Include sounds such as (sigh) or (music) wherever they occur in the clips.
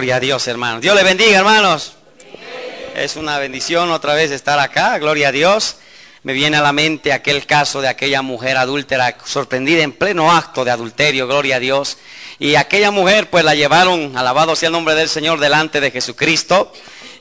Gloria a Dios, hermanos. Dios le bendiga, hermanos. Es una bendición otra vez estar acá. Gloria a Dios. Me viene a la mente aquel caso de aquella mujer adúltera sorprendida en pleno acto de adulterio. Gloria a Dios. Y aquella mujer pues la llevaron, alabado sea el nombre del Señor, delante de Jesucristo.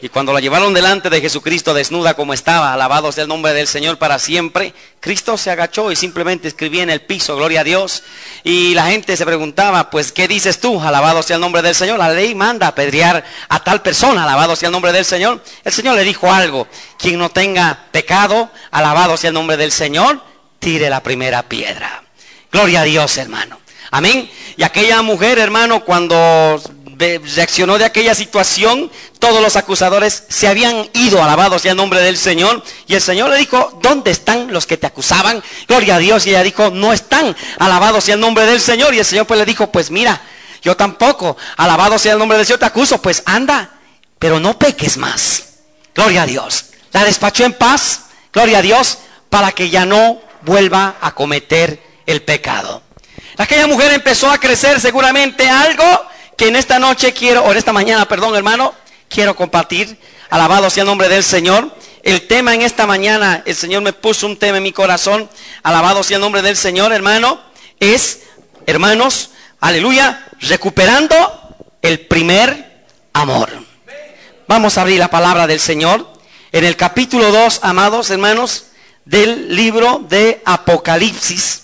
Y cuando la llevaron delante de Jesucristo desnuda como estaba, alabado sea el nombre del Señor para siempre, Cristo se agachó y simplemente escribía en el piso, gloria a Dios. Y la gente se preguntaba, pues, ¿qué dices tú? Alabado sea el nombre del Señor. La ley manda apedrear a tal persona, alabado sea el nombre del Señor. El Señor le dijo algo, quien no tenga pecado, alabado sea el nombre del Señor, tire la primera piedra. Gloria a Dios, hermano. Amén. Y aquella mujer, hermano, cuando reaccionó de aquella situación, todos los acusadores se habían ido, alabados sea el nombre del Señor. Y el Señor le dijo, ¿dónde están los que te acusaban? Gloria a Dios. Y ella dijo, no están, alabados sea el nombre del Señor. Y el Señor pues le dijo, pues mira, yo tampoco, alabado sea el nombre del Señor, te acuso, pues anda, pero no peques más. Gloria a Dios. La despachó en paz, gloria a Dios, para que ya no vuelva a cometer el pecado. Aquella mujer empezó a crecer seguramente algo que en esta noche quiero, o en esta mañana, perdón hermano, quiero compartir. Alabado sea el nombre del Señor. El tema en esta mañana, el Señor me puso un tema en mi corazón. Alabado sea el nombre del Señor, hermano. Es, hermanos, aleluya, recuperando el primer amor. Vamos a abrir la palabra del Señor en el capítulo 2, amados hermanos, del libro de Apocalipsis.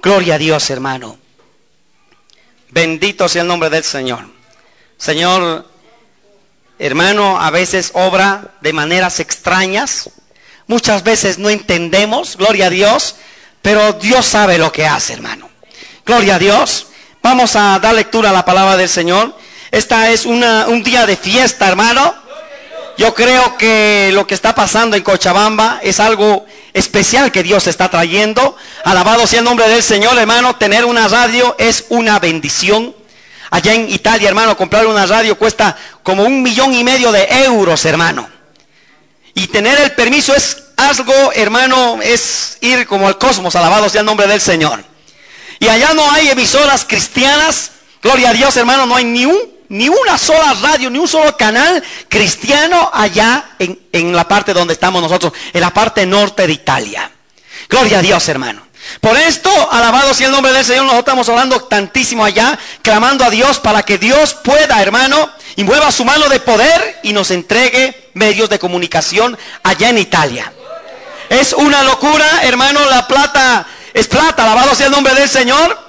Gloria a Dios, hermano. Bendito sea el nombre del Señor. Señor, hermano, a veces obra de maneras extrañas. Muchas veces no entendemos, gloria a Dios, pero Dios sabe lo que hace, hermano. Gloria a Dios. Vamos a dar lectura a la palabra del Señor. Esta es una, un día de fiesta, hermano. Yo creo que lo que está pasando en Cochabamba es algo especial que Dios está trayendo. Alabado sea el nombre del Señor, hermano. Tener una radio es una bendición. Allá en Italia, hermano, comprar una radio cuesta como un millón y medio de euros, hermano. Y tener el permiso es algo, hermano, es ir como al cosmos, alabado sea el nombre del Señor. Y allá no hay emisoras cristianas, gloria a Dios, hermano, no hay ni un ni una sola radio, ni un solo canal cristiano allá en, en, la parte donde estamos nosotros, en la parte norte de Italia. Gloria a Dios, hermano. Por esto, alabado sea el nombre del Señor, nosotros estamos hablando tantísimo allá, clamando a Dios para que Dios pueda, hermano, y mueva su mano de poder y nos entregue medios de comunicación allá en Italia. Es una locura, hermano, la plata es plata, alabado sea el nombre del Señor,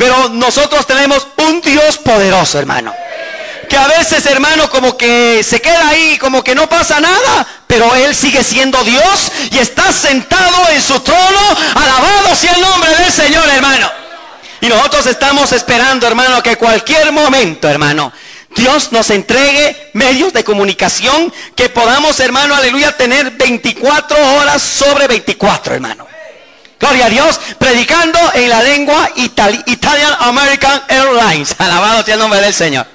pero nosotros tenemos un Dios poderoso, hermano que a veces, hermano, como que se queda ahí, como que no pasa nada, pero Él sigue siendo Dios y está sentado en su trono. Alabado sea el nombre del Señor, hermano. Y nosotros estamos esperando, hermano, que cualquier momento, hermano, Dios nos entregue medios de comunicación que podamos, hermano, aleluya, tener 24 horas sobre 24, hermano. Gloria a Dios, predicando en la lengua Italian American Airlines. Alabado sea el nombre del Señor.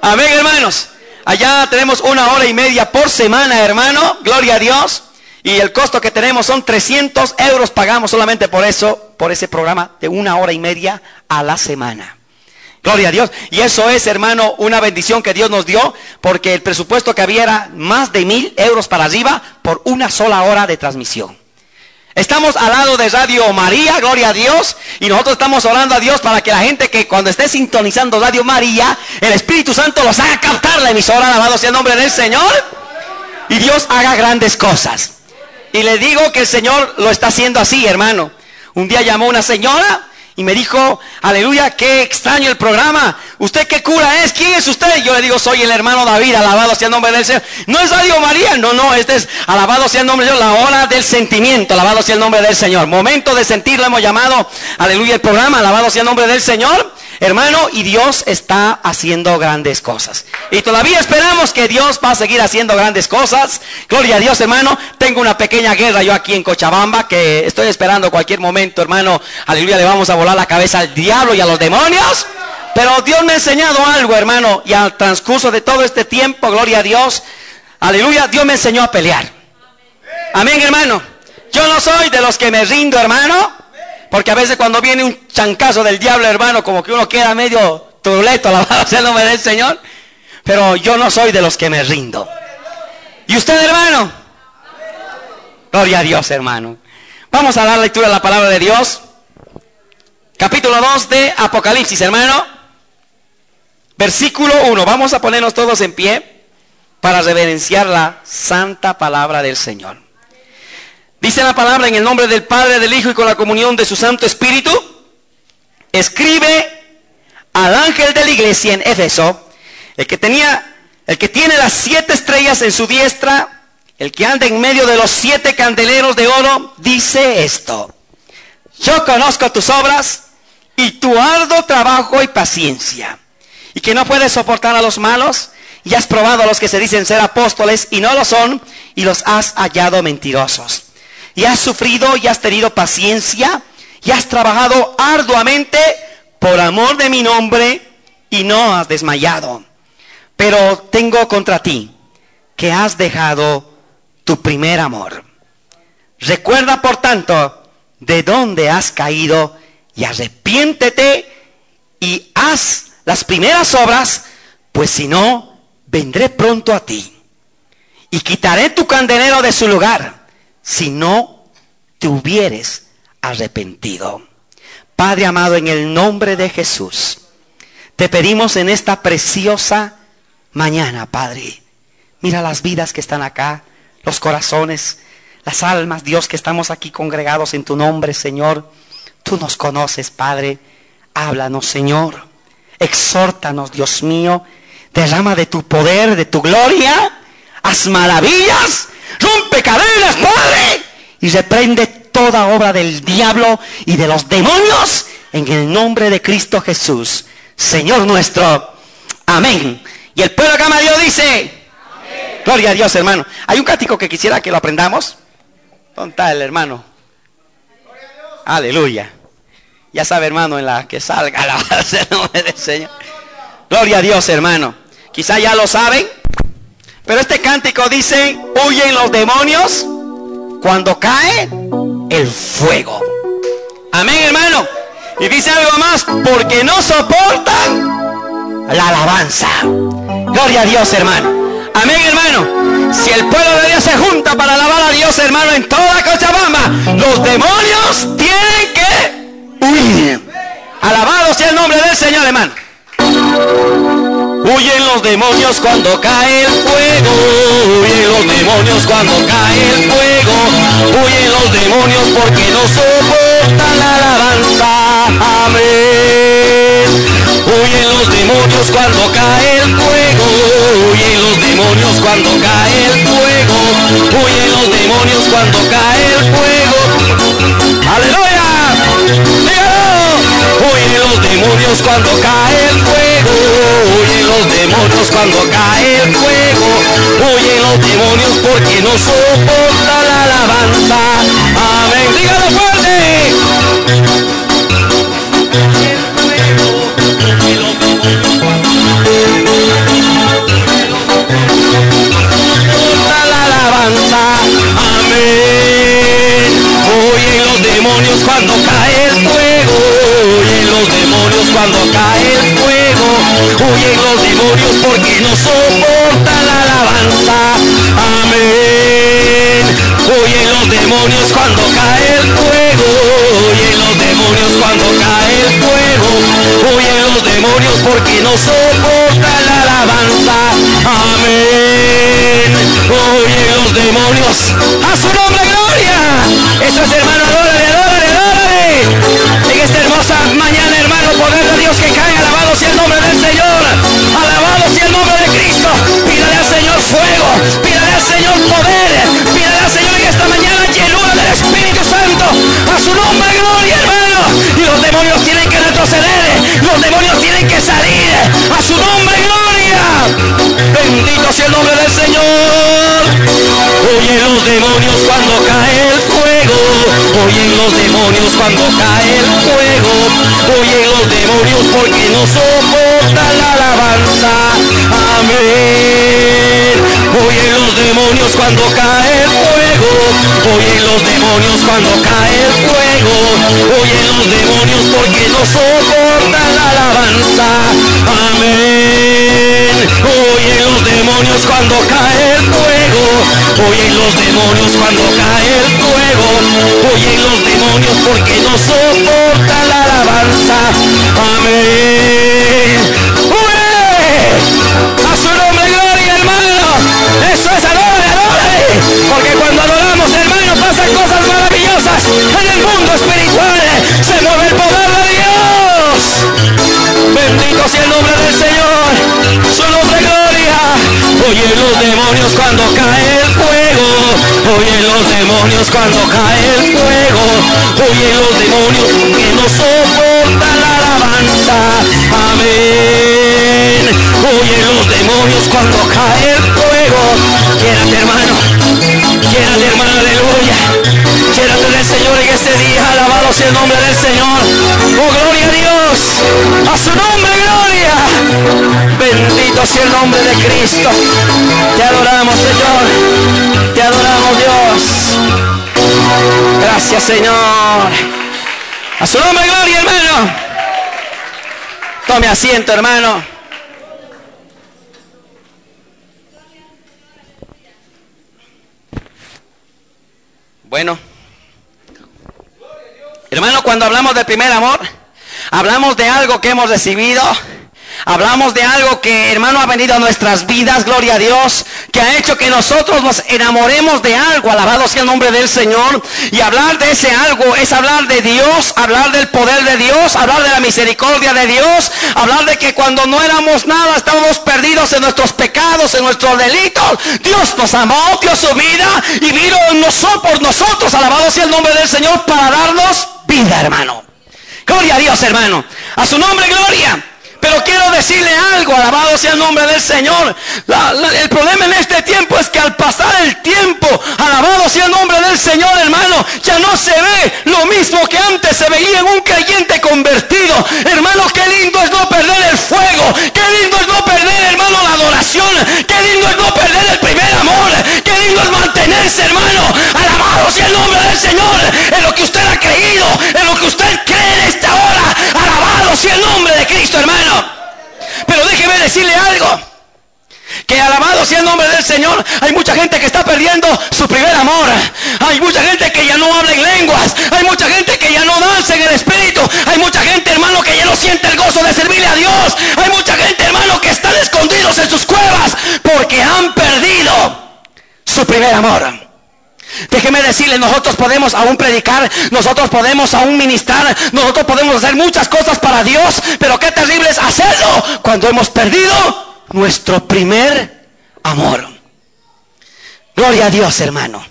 Amén, hermanos. Allá tenemos una hora y media por semana, hermano. Gloria a Dios. Y el costo que tenemos son 300 euros. Pagamos solamente por eso, por ese programa de una hora y media a la semana. Gloria a Dios. Y eso es, hermano, una bendición que Dios nos dio, porque el presupuesto que había era más de mil euros para arriba por una sola hora de transmisión. Estamos al lado de Radio María, gloria a Dios. Y nosotros estamos orando a Dios para que la gente que cuando esté sintonizando Radio María, el Espíritu Santo los haga captar la emisora, alabado sea el nombre del Señor. Y Dios haga grandes cosas. Y le digo que el Señor lo está haciendo así, hermano. Un día llamó una señora y me dijo, aleluya, qué extraño el programa. ¿Usted qué cura es? ¿Quién es usted? Yo le digo, soy el hermano David, alabado sea el nombre del Señor. No es Radio María, no, no, este es alabado sea el nombre de Dios, la hora del sentimiento, alabado sea el nombre del Señor. Momento de sentir, lo hemos llamado, aleluya, el programa, alabado sea el nombre del Señor. Hermano, y Dios está haciendo grandes cosas. Y todavía esperamos que Dios va a seguir haciendo grandes cosas. Gloria a Dios, hermano. Tengo una pequeña guerra yo aquí en Cochabamba que estoy esperando cualquier momento, hermano. Aleluya, le vamos a volar la cabeza al diablo y a los demonios. Pero Dios me ha enseñado algo, hermano. Y al transcurso de todo este tiempo, gloria a Dios. Aleluya, Dios me enseñó a pelear. Amén, hermano. Yo no soy de los que me rindo, hermano. Porque a veces cuando viene un chancazo del diablo, hermano, como que uno queda medio turuleto, alabado (laughs) sea el nombre del Señor. Pero yo no soy de los que me rindo. ¿Y usted, hermano? Gloria a Dios, hermano. Vamos a dar lectura a la palabra de Dios. Capítulo 2 de Apocalipsis, hermano. Versículo 1. Vamos a ponernos todos en pie para reverenciar la santa palabra del Señor. Dice la palabra en el nombre del Padre, del Hijo y con la comunión de su Santo Espíritu. Escribe al ángel de la iglesia en Éfeso, el que tenía, el que tiene las siete estrellas en su diestra, el que anda en medio de los siete candeleros de oro, dice esto. Yo conozco tus obras y tu arduo trabajo y paciencia, y que no puedes soportar a los malos, y has probado a los que se dicen ser apóstoles y no lo son, y los has hallado mentirosos y has sufrido y has tenido paciencia y has trabajado arduamente por amor de mi nombre y no has desmayado. Pero tengo contra ti que has dejado tu primer amor. Recuerda, por tanto, de dónde has caído y arrepiéntete y haz las primeras obras, pues si no, vendré pronto a ti y quitaré tu candelero de su lugar si no te hubieres arrepentido. Padre amado, en el nombre de Jesús, te pedimos en esta preciosa mañana, Padre. Mira las vidas que están acá, los corazones, las almas, Dios, que estamos aquí congregados en tu nombre, Señor. Tú nos conoces, Padre. Háblanos, Señor. Exhórtanos, Dios mío. Derrama de tu poder, de tu gloria. Haz maravillas rompe cadenas, Padre, y reprende toda obra del diablo y de los demonios en el nombre de Cristo Jesús, Señor nuestro. Amén. Y el pueblo que ama a Dios dice, Gloria a Dios, hermano. Hay un cático que quisiera que lo aprendamos. ¿Dónde está el hermano? Aleluya. Ya sabe, hermano, en la que salga la el (laughs) nombre del Señor. Gloria a Dios, hermano. Quizá ya lo saben, pero este cántico dice, huyen los demonios cuando cae el fuego. Amén, hermano. Y dice algo más, porque no soportan la alabanza. Gloria a Dios, hermano. Amén, hermano. Si el pueblo de Dios se junta para alabar a Dios, hermano, en toda Cochabamba, los demonios los demonios cuando cae el fuego. Huyen los demonios cuando cae el fuego. Huyen los demonios porque no soportan la alabanza. Amén. Huyen los demonios cuando cae el fuego. Huyen los demonios cuando cae el fuego. Huyen los demonios cuando cae el fuego. Aleluya. Huyen los demonios cuando cae el fuego. Huyen los demonios cuando cae el fuego. Huyen los demonios porque no soporta la alabanza. Amén. Dígalo fuerte. la alabanza. Amén. Huyen los demonios cuando cae el fuego huyen los demonios cuando cae el fuego, huyen los demonios porque no soportan la alabanza. Amén. Huyen los demonios cuando cae el fuego, huyen los demonios cuando cae el fuego, huyen los demonios porque no soportan la alabanza. Amén. Huyen los demonios. A su nombre, gloria. Eso es hermano, mañana, hermano. Poder de Dios que cae. Alabado sea el nombre del Señor. Alabado sea el nombre de Cristo. Pídale al Señor fuego. Pídale al Señor poder. Pídale al Señor en esta mañana llenura del Espíritu Santo. A su nombre, gloria, hermano. Y los demonios tienen que retroceder. Los demonios tienen que salir. A su nombre, gloria. Bendito sea el nombre del Señor. Oye los demonios cuando cae el fuego. Oye los demonios cuando cae el fuego. Oye los demonios porque no soportan la alabanza. Amén. Oye los demonios cuando cae el fuego. Oye los demonios cuando cae el fuego. Oye los demonios porque no soportan la alabanza. Amén. Oye los demonios cuando cae el fuego. Oye los demonios cuando cae el fuego. Oye los demonios porque no soportan la alabanza. Amén. A su nombre, gloria, hermano. Eso es adore, adore. Porque cuando adoramos, hermano, pasan cosas maravillosas en el mundo espiritual. Se mueve el poder de Dios. Bendito sea el nombre del Señor. Oye los demonios cuando cae el fuego. Oye los demonios cuando cae el fuego. Oye los demonios que no soportan la alabanza. Amén. Oye los demonios cuando cae el fuego. Quédate hermano. Quédate hermano, aleluya. Quédate del Señor en este día. Alabado sea el nombre del Señor. Oh, gloria a Dios. A su nombre, gloria. Bendito sea el nombre de Cristo. Te adoramos, Señor. Te adoramos, Dios. Gracias, Señor. A su nombre, gloria, hermano. Tome asiento, hermano. Bueno, hermano, cuando hablamos de primer amor, hablamos de algo que hemos recibido. Hablamos de algo que, hermano, ha venido a nuestras vidas, gloria a Dios, que ha hecho que nosotros nos enamoremos de algo, alabado sea el nombre del Señor. Y hablar de ese algo es hablar de Dios, hablar del poder de Dios, hablar de la misericordia de Dios, hablar de que cuando no éramos nada, estábamos perdidos en nuestros pecados, en nuestros delitos. Dios nos amó, dio su vida y vino nosotros por nosotros, alabado sea el nombre del Señor, para darnos vida, hermano. Gloria a Dios, hermano. A su nombre, gloria. Pero quiero decirle algo, alabado sea el nombre del Señor. El problema en este tiempo es que al pasar el tiempo, alabado sea el nombre del Señor, hermano, ya no se ve lo mismo que antes se veía en un creyente convertido. Hermano, qué lindo es no perder el fuego. Qué lindo es no perder, hermano, la adoración. Qué lindo es no perder el primer amor. Qué lindo es mantenerse, hermano. Alabado sea el nombre del Señor. En lo que usted ha creído, en lo que usted cree en esta hora. Alabado sea el nombre de Cristo, hermano. Pero déjeme decirle algo. Que alabado sea el nombre del Señor. Hay mucha gente que está perdiendo su primer amor. Hay mucha gente que ya no habla en lenguas. Hay mucha gente que ya no danza en el Espíritu. Hay mucha gente, hermano, que ya no siente el gozo de servirle a Dios. Hay mucha gente, hermano, que están escondidos en sus cuevas porque han perdido su primer amor. Déjeme decirle, nosotros podemos aún predicar, nosotros podemos aún ministrar, nosotros podemos hacer muchas cosas para Dios, pero qué terrible es hacerlo cuando hemos perdido nuestro primer amor. Gloria a Dios, hermano.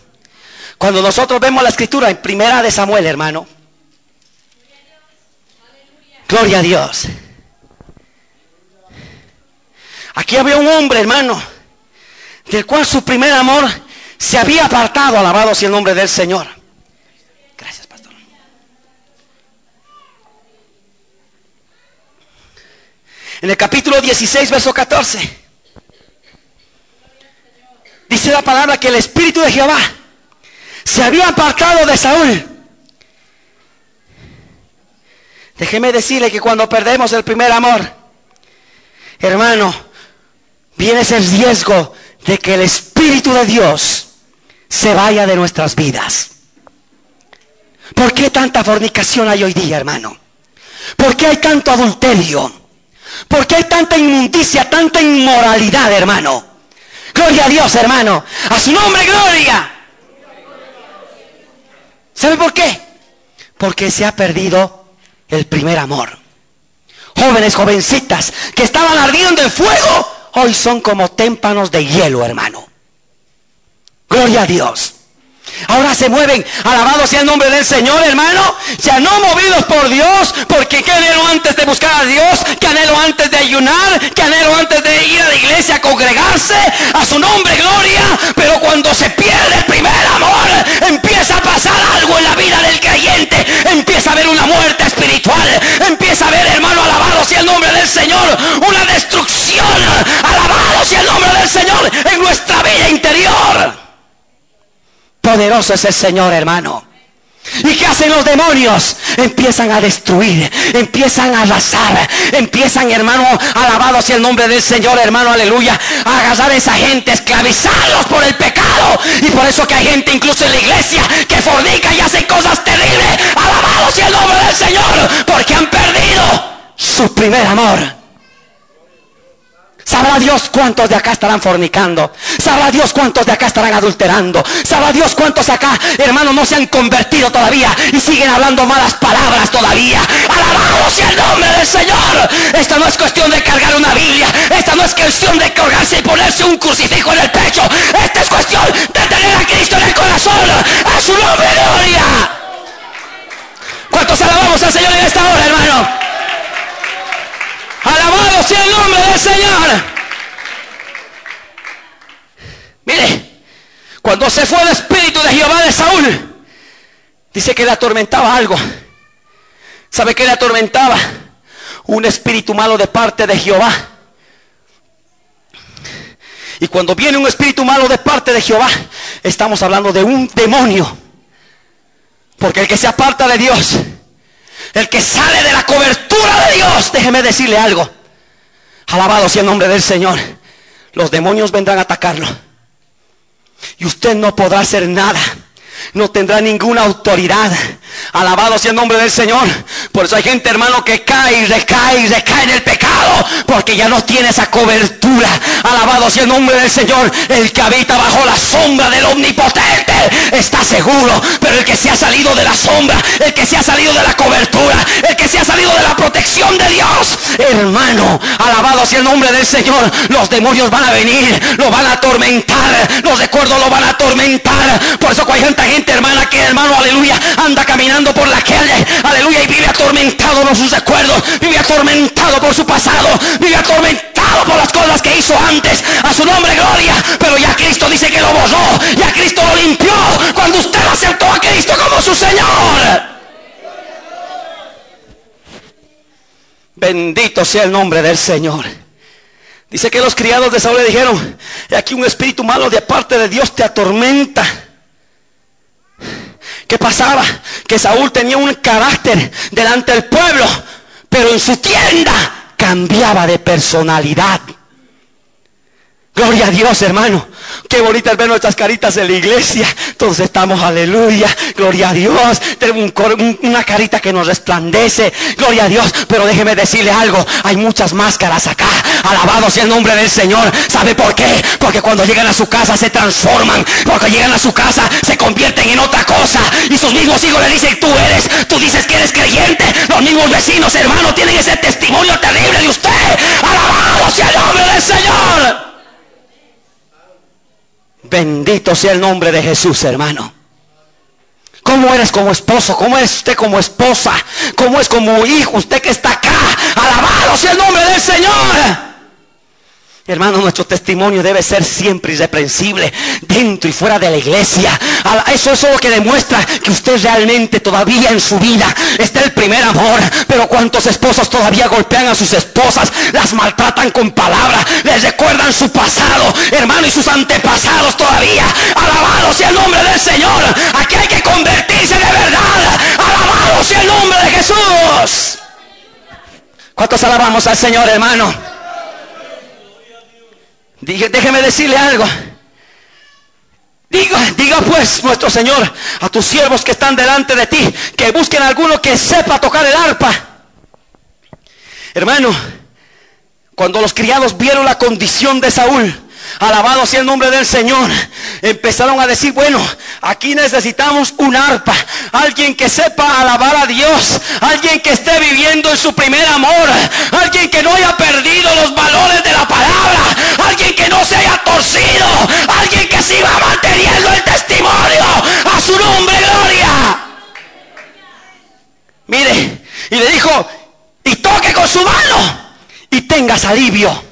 Cuando nosotros vemos la escritura en primera de Samuel, hermano. Gloria a Dios. Aquí había un hombre, hermano, del cual su primer amor se había apartado, alabado sea el nombre del Señor. Gracias, pastor. En el capítulo 16, verso 14, dice la palabra que el Espíritu de Jehová se había apartado de Saúl. Déjeme decirle que cuando perdemos el primer amor, hermano, viene ese riesgo de que el Espíritu de Dios se vaya de nuestras vidas. ¿Por qué tanta fornicación hay hoy día, hermano? ¿Por qué hay tanto adulterio? ¿Por qué hay tanta inmundicia, tanta inmoralidad, hermano? Gloria a Dios, hermano. A su nombre, gloria. ¿Sabe por qué? Porque se ha perdido el primer amor. Jóvenes, jovencitas, que estaban ardiendo en fuego, hoy son como témpanos de hielo, hermano. Gloria a Dios. Ahora se mueven, alabado sea el nombre del Señor, hermano. Ya no movidos por Dios, porque qué anhelo antes de buscar a Dios, qué anhelo antes de ayunar, qué anhelo antes de ir a la iglesia a congregarse, a su nombre, gloria. Pero cuando se pierde el primer amor, empieza a pasar algo en la vida del creyente, empieza a haber una muerte espiritual, empieza a haber, hermano, alabado sea el nombre del Señor, una destrucción, alabado sea el nombre del Señor en nuestra vida interior. Poderoso es el Señor, hermano. ¿Y qué hacen los demonios? Empiezan a destruir, empiezan a arrasar, empiezan, hermano, alabado sea el nombre del Señor, hermano, aleluya, a agarrar a esa gente, esclavizarlos por el pecado. Y por eso que hay gente incluso en la iglesia que fornica y hace cosas terribles. Alabado sea el nombre del Señor, porque han perdido su primer amor. Sabrá Dios cuántos de acá estarán fornicando. Sabrá Dios cuántos de acá estarán adulterando. Sabrá Dios cuántos acá, hermanos, no se han convertido todavía y siguen hablando malas palabras todavía. Alabado sea el nombre del Señor. Esta no es cuestión de cargar una Biblia. Esta no es cuestión de colgarse y ponerse un crucifijo en el pecho. Esta es cuestión de tener a Cristo en el corazón. A su nombre, gloria. ¿Cuántos alabamos al Señor en esta hora, hermano? Alabado sea el nombre del Señor. Mire, cuando se fue el espíritu de Jehová de Saúl, dice que le atormentaba algo. ¿Sabe qué le atormentaba? Un espíritu malo de parte de Jehová. Y cuando viene un espíritu malo de parte de Jehová, estamos hablando de un demonio. Porque el que se aparta de Dios, el que sale de la cobertura de Dios, déjeme decirle algo. Alabado sea el nombre del Señor. Los demonios vendrán a atacarlo. Y usted no podrá hacer nada no tendrá ninguna autoridad. Alabado sea el nombre del Señor. Por eso hay gente, hermano, que cae y recae y recae en el pecado. Porque ya no tiene esa cobertura. Alabado sea el nombre del Señor. El que habita bajo la sombra del omnipotente está seguro. Pero el que se ha salido de la sombra, el que se ha salido de la cobertura, el que se ha salido de la protección de Dios, hermano, alabado sea el nombre del Señor. Los demonios van a venir, lo van a atormentar. Los recuerdos lo van a atormentar. Por eso hay gente gente, hermana, que hermano, aleluya, anda caminando por la calle, aleluya, y vive atormentado por sus recuerdos, vive atormentado por su pasado, vive atormentado por las cosas que hizo antes. A su nombre, gloria. Pero ya Cristo dice que lo borró, ya Cristo lo limpió cuando usted aceptó a Cristo como su Señor. Bendito sea el nombre del Señor. Dice que los criados de Saúl le dijeron, aquí un espíritu malo de parte de Dios te atormenta. ¿Qué pasaba? Que Saúl tenía un carácter delante del pueblo, pero en su tienda cambiaba de personalidad. Gloria a Dios, hermano. Qué bonita es ver nuestras caritas en la iglesia. Todos estamos, aleluya. Gloria a Dios. Tenemos una carita que nos resplandece. Gloria a Dios. Pero déjeme decirle algo. Hay muchas máscaras acá. Alabado sea el nombre del Señor. ¿Sabe por qué? Porque cuando llegan a su casa se transforman. Porque llegan a su casa se convierten en otra cosa. Y sus mismos hijos le dicen, tú eres. Tú dices que eres creyente. Los mismos vecinos, hermanos, tienen ese testimonio terrible de usted. Alabado sea el nombre del Señor. Bendito sea el nombre de Jesús, hermano. ¿Cómo eres como esposo? ¿Cómo es usted como esposa? ¿Cómo es como hijo? Usted que está acá. Alabado sea el nombre del Señor. Hermano, nuestro testimonio debe ser siempre irreprensible dentro y fuera de la iglesia. Eso, es lo que demuestra que usted realmente todavía en su vida está el primer amor. Pero cuántos esposos todavía golpean a sus esposas, las maltratan con palabras, les recuerdan su pasado, hermano, y sus antepasados todavía. Alabado sea el nombre del Señor. Aquí hay que convertirse de verdad. Alabado sea el nombre de Jesús. ¿Cuántos alabamos al Señor, hermano? Déjeme decirle algo. Diga, diga pues nuestro Señor a tus siervos que están delante de ti, que busquen a alguno que sepa tocar el arpa. Hermano, cuando los criados vieron la condición de Saúl, Alabado sea el nombre del Señor. Empezaron a decir, bueno, aquí necesitamos un arpa. Alguien que sepa alabar a Dios. Alguien que esté viviendo en su primer amor. Alguien que no haya perdido los valores de la palabra. Alguien que no se haya torcido. Alguien que siga manteniendo el testimonio a su nombre, gloria. Mire, y le dijo, y toque con su mano y tengas alivio.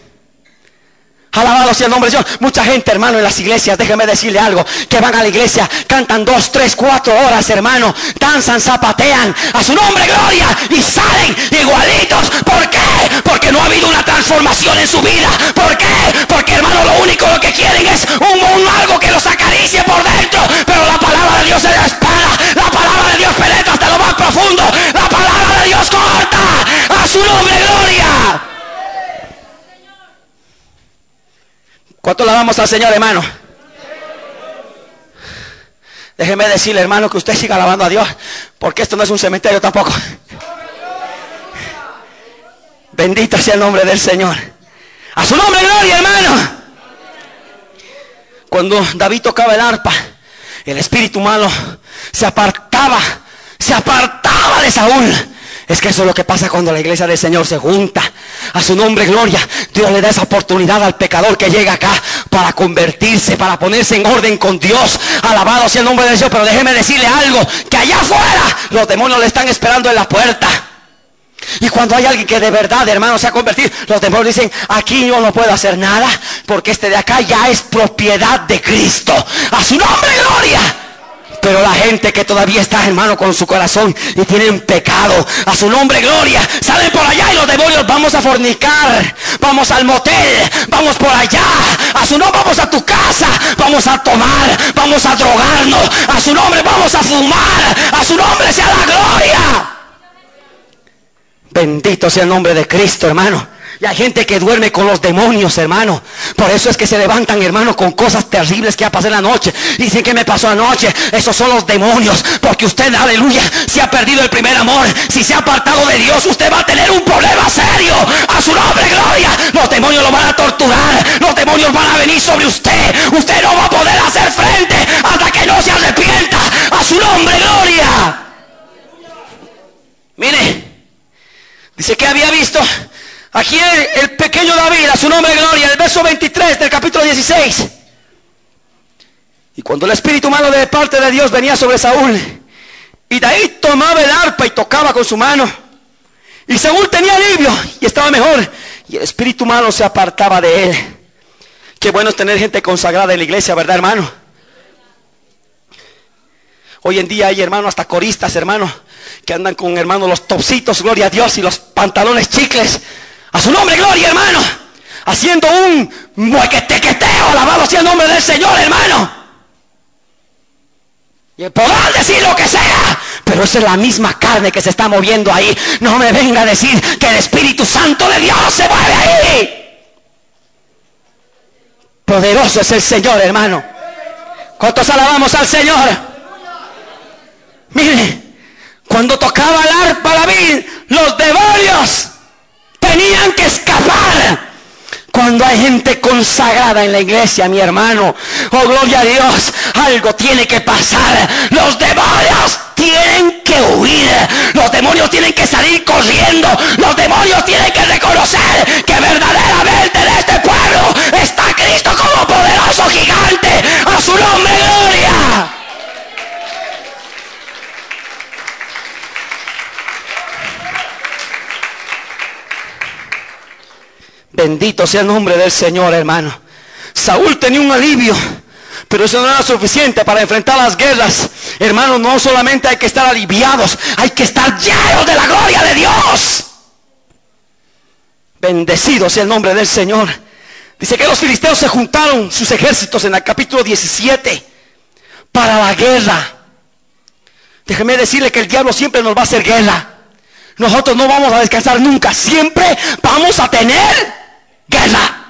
Alabado sea el nombre de Dios. Mucha gente, hermano, en las iglesias, déjeme decirle algo, que van a la iglesia, cantan dos, tres, cuatro horas, hermano, danzan, zapatean a su nombre, gloria, y salen igualitos. ¿Por qué? Porque no ha habido una transformación en su vida. ¿Por qué? Porque, hermano, lo único lo que quieren es un, algo que los acaricie por dentro. Pero la palabra de Dios es la espada. La palabra de Dios penetra hasta lo más profundo. La palabra de Dios corta. A su nombre, gloria. ¿Cuánto la vamos al Señor, hermano? Déjeme decirle, hermano, que usted siga alabando a Dios, porque esto no es un cementerio tampoco. Bendito sea el nombre del Señor. A su nombre, gloria, hermano. Cuando David tocaba el arpa, el espíritu malo se apartaba, se apartaba de Saúl. Es que eso es lo que pasa cuando la iglesia del Señor se junta. A su nombre, gloria. Dios le da esa oportunidad al pecador que llega acá para convertirse, para ponerse en orden con Dios. Alabado sea el nombre de Dios. Pero déjeme decirle algo, que allá afuera los demonios le están esperando en la puerta. Y cuando hay alguien que de verdad, hermano, se ha convertido, los demonios dicen, aquí yo no puedo hacer nada, porque este de acá ya es propiedad de Cristo. A su nombre, gloria. Pero la gente que todavía está, hermano, con su corazón y tienen pecado, a su nombre, gloria, salen por allá y los demonios, vamos a fornicar, vamos al motel, vamos por allá, a su nombre vamos a tu casa, vamos a tomar, vamos a drogarnos, a su nombre vamos a fumar, a su nombre sea la gloria. Bendito sea el nombre de Cristo, hermano. Y hay gente que duerme con los demonios, hermano. Por eso es que se levantan, hermano, con cosas terribles que ha pasado en la noche. Dicen que me pasó anoche. Esos son los demonios. Porque usted, aleluya, si ha perdido el primer amor, si se ha apartado de Dios, usted va a tener un problema serio. A su nombre, gloria. Los demonios lo van a torturar. Los demonios van a venir sobre usted. Usted no va a poder hacer frente hasta que no se arrepienta. A su nombre, gloria. Mire, dice que había visto Aquí el, pequeño David, a su nombre gloria, el verso 23 del capítulo 16. Y cuando el espíritu malo de parte de Dios venía sobre Saúl, y David tomaba el arpa y tocaba con su mano, y Saúl tenía alivio y estaba mejor, y el espíritu malo se apartaba de él. Qué bueno es tener gente consagrada en la iglesia, ¿verdad, hermano? Hoy en día hay hermanos, hasta coristas, hermano, que andan con hermanos los topsitos, gloria a Dios, y los pantalones chicles. A su nombre, gloria, hermano. Haciendo un muequetequeteo, alabado sea el nombre del Señor, hermano. Y podrán decir lo que sea, pero esa es la misma carne que se está moviendo ahí. No me venga a decir que el Espíritu Santo de Dios se mueve ahí. Poderoso es el Señor, hermano. ¿Cuántos alabamos al Señor? Mire, cuando tocaba el arpa David, los demonios tenían que escapar. Cuando hay gente consagrada en la iglesia, mi hermano, oh gloria a Dios, algo tiene que pasar. Los demonios tienen que huir. Los demonios tienen que salir corriendo. Los demonios tienen que reconocer que verdaderamente en este pueblo está Cristo como poderoso gigante. A su nombre, gloria. Bendito sea el nombre del Señor, hermano. Saúl tenía un alivio, pero eso no era suficiente para enfrentar las guerras. Hermano, no solamente hay que estar aliviados, hay que estar llenos de la gloria de Dios. Bendecido sea el nombre del Señor. Dice que los filisteos se juntaron sus ejércitos en el capítulo 17 para la guerra. Déjeme decirle que el diablo siempre nos va a hacer guerra. Nosotros no vamos a descansar nunca. Siempre vamos a tener guerra.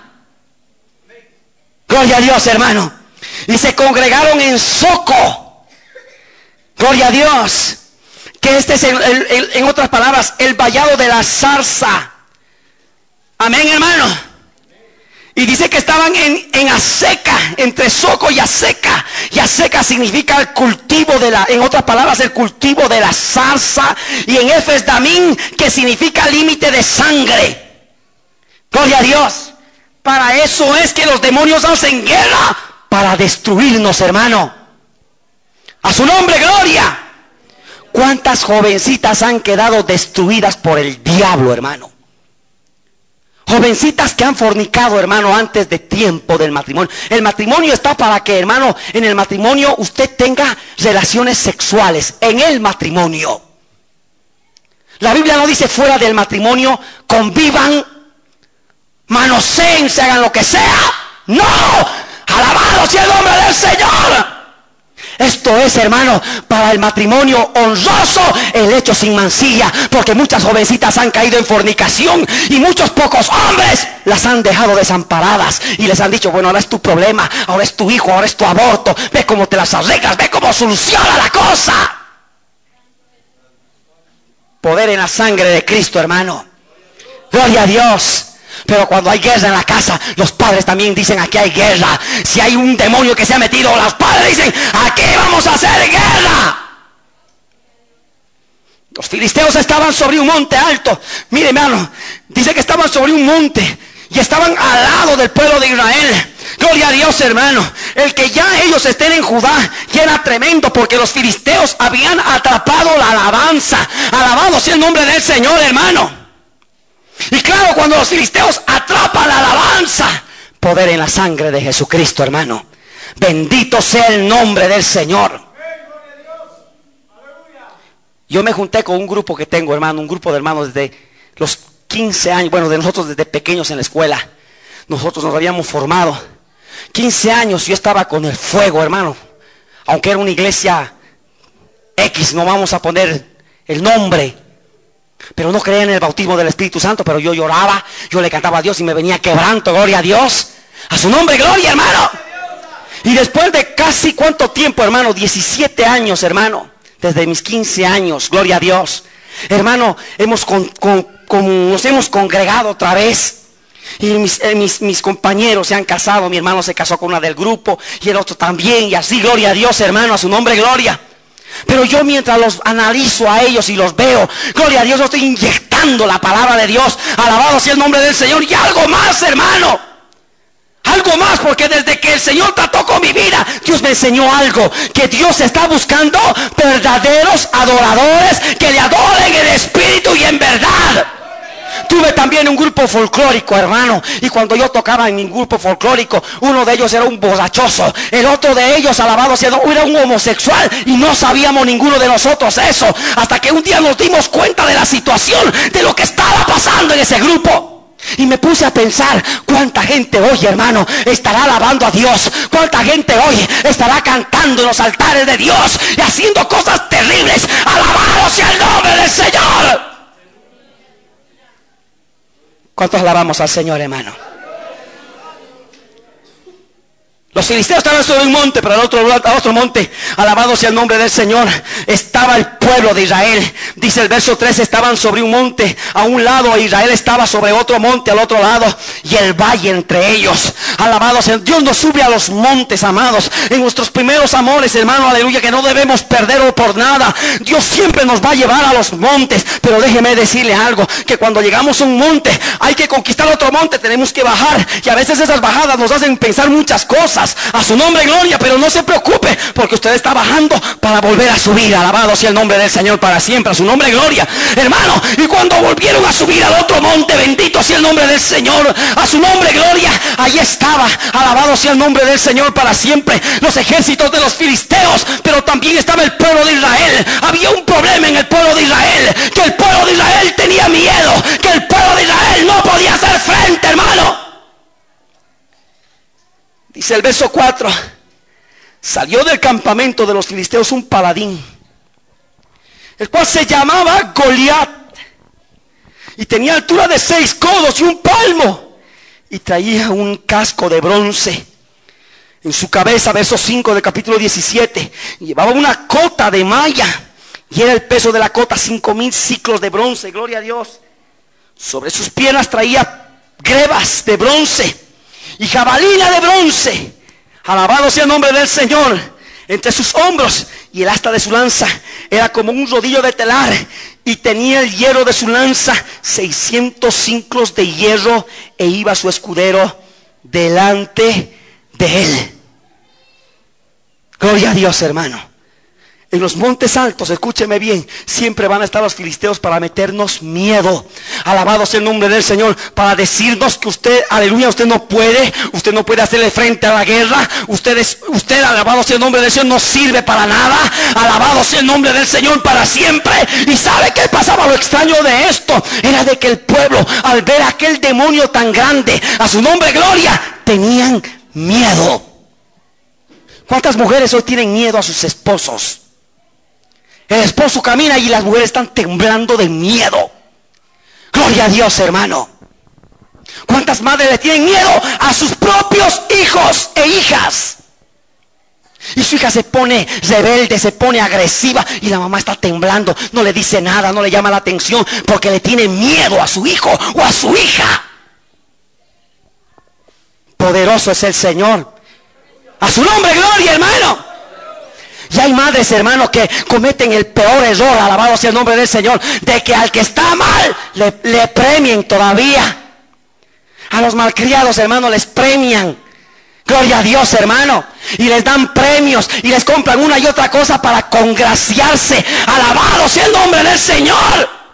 Gloria a Dios, hermano. Y se congregaron en Soco. Gloria a Dios. Que este es, en otras palabras, el vallado de la zarza. Amén, hermano. Y dice que estaban en, en Aseca, entre Soco y Aseca. Y Aseca significa el cultivo de la, en otras palabras, el cultivo de la zarza. Y en Efes Damín, que significa límite de sangre. Gloria a Dios. Para eso es que los demonios hacen guerra. Para destruirnos, hermano. A su nombre, gloria. ¿Cuántas jovencitas han quedado destruidas por el diablo, hermano? Jovencitas que han fornicado, hermano, antes de tiempo del matrimonio. El matrimonio está para que, hermano, en el matrimonio usted tenga relaciones sexuales. En el matrimonio. La Biblia no dice fuera del matrimonio, convivan, manoseen, se hagan lo que sea. No, alabado sea el nombre del Señor. Esto es, hermano, para el matrimonio honroso, el hecho sin mancilla, porque muchas jovencitas han caído en fornicación y muchos pocos hombres las han dejado desamparadas y les han dicho, bueno, ahora es tu problema, ahora es tu hijo, ahora es tu aborto, ve cómo te las arreglas, ve cómo soluciona la cosa. Poder en la sangre de Cristo, hermano. Gloria a Dios. Pero cuando hay guerra en la casa, los padres también dicen, aquí hay guerra. Si hay un demonio que se ha metido, los padres dicen, aquí vamos a hacer guerra. Los filisteos estaban sobre un monte alto. Mire, hermano, dice que estaban sobre un monte y estaban al lado del pueblo de Israel. Gloria a Dios, hermano. El que ya ellos estén en Judá ya era tremendo porque los filisteos habían atrapado la alabanza. Alabado sea el nombre del Señor, hermano. Y claro, cuando los filisteos atrapan la alabanza, poder en la sangre de Jesucristo, hermano. Bendito sea el nombre del Señor. Yo me junté con un grupo que tengo, hermano, un grupo de hermanos desde los 15 años, bueno, de nosotros desde pequeños en la escuela. Nosotros nos habíamos formado. 15 años yo estaba con el fuego, hermano. Aunque era una iglesia X, no vamos a poner el nombre. Pero no creía en el bautismo del Espíritu Santo, pero yo lloraba, yo le cantaba a Dios y me venía quebranto, gloria a Dios. A su nombre, gloria, hermano. Y después de casi cuánto tiempo, hermano, 17 años, hermano, desde mis 15 años, gloria a Dios. Hermano, hemos nos hemos congregado otra vez. Y eh, mis, mis, compañeros se han casado, mi hermano se casó con una del grupo y el otro también. Y así, gloria a Dios, hermano, a su nombre, gloria. Pero yo mientras los analizo a ellos y los veo, gloria a Dios, yo estoy inyectando la palabra de Dios. Alabado sea el nombre del Señor. Y algo más, hermano. Algo más, porque desde que el Señor trató con mi vida, Dios me enseñó algo. Que Dios está buscando verdaderos adoradores que le adoren en espíritu y en verdad. Tuve también un grupo folclórico, hermano. Y cuando yo tocaba en mi grupo folclórico, uno de ellos era un borrachoso. El otro de ellos, alabado sea, era un homosexual. Y no sabíamos ninguno de nosotros eso. Hasta que un día nos dimos cuenta de la situación, de lo que estaba pasando en ese grupo. Y me puse a pensar cuánta gente hoy, hermano, estará alabando a Dios. Cuánta gente hoy estará cantando en los altares de Dios y haciendo cosas terribles. Alabado sea el nombre del Señor. ¿Cuántos alabamos al Señor, hermano? Los filisteos estaban sobre un monte, pero al otro, otro monte, alabado sea el nombre del Señor, estaba el pueblo de Israel. Dice el verso 3, estaban sobre un monte, a un lado, Israel estaba sobre otro monte, al otro lado, y el valle entre ellos. Alabado sea, Dios nos sube a los montes, amados, en nuestros primeros amores, hermano, aleluya, que no debemos perderlo por nada. Dios siempre nos va a llevar a los montes, pero déjeme decirle algo, que cuando llegamos a un monte, hay que conquistar otro monte, tenemos que bajar, y a veces esas bajadas nos hacen pensar muchas cosas. A su nombre gloria, pero no se preocupe porque usted está bajando para volver a subir. Alabado sea el nombre del Señor para siempre. A su nombre gloria. Hermano, y cuando volvieron a subir al otro monte, bendito sea el nombre del Señor. A su nombre gloria. Allí estaba. Alabado sea el nombre del Señor para siempre. Los ejércitos de los filisteos, pero también estaba el pueblo de Israel. Había un problema en el pueblo de Israel. Que el pueblo de Israel tenía miedo. Que el pueblo de Israel no podía hacer frente, hermano. Dice el verso 4, salió del campamento de los filisteos un paladín, el cual se llamaba Goliat, y tenía altura de seis codos y un palmo, y traía un casco de bronce. En su cabeza, verso 5 del capítulo 17, llevaba una cota de malla, y era el peso de la cota cinco mil ciclos de bronce, gloria a Dios. Sobre sus piernas traía grebas de bronce y jabalina de bronce. Alabado sea el nombre del Señor. Entre sus hombros y el asta de su lanza era como un rodillo de telar y tenía el hierro de su lanza 600 ciclos de hierro e iba su escudero delante de él. Gloria a Dios, hermano. En los montes altos, escúcheme bien, siempre van a estar los filisteos para meternos miedo. Alabado sea el nombre del Señor, para decirnos que usted, aleluya, usted no puede, usted no puede hacerle frente a la guerra. Usted, es, usted, alabado sea el nombre del Señor, no sirve para nada. Alabado sea el nombre del Señor para siempre. Y sabe qué pasaba lo extraño de esto. Era de que el pueblo, al ver aquel demonio tan grande, a su nombre gloria, tenían miedo. ¿Cuántas mujeres hoy tienen miedo a sus esposos? El esposo camina y las mujeres están temblando de miedo. Gloria a Dios, hermano. ¿Cuántas madres le tienen miedo a sus propios hijos e hijas? Y su hija se pone rebelde, se pone agresiva y la mamá está temblando, no le dice nada, no le llama la atención porque le tiene miedo a su hijo o a su hija. Poderoso es el Señor. A su nombre, gloria, hermano. Y hay madres, hermanos, que cometen el peor error, alabado sea el nombre del Señor, de que al que está mal le, premien todavía. A los malcriados, hermanos, les premian. Gloria a Dios, hermano. Y les dan premios y les compran una y otra cosa para congraciarse. Alabado sea el nombre del Señor.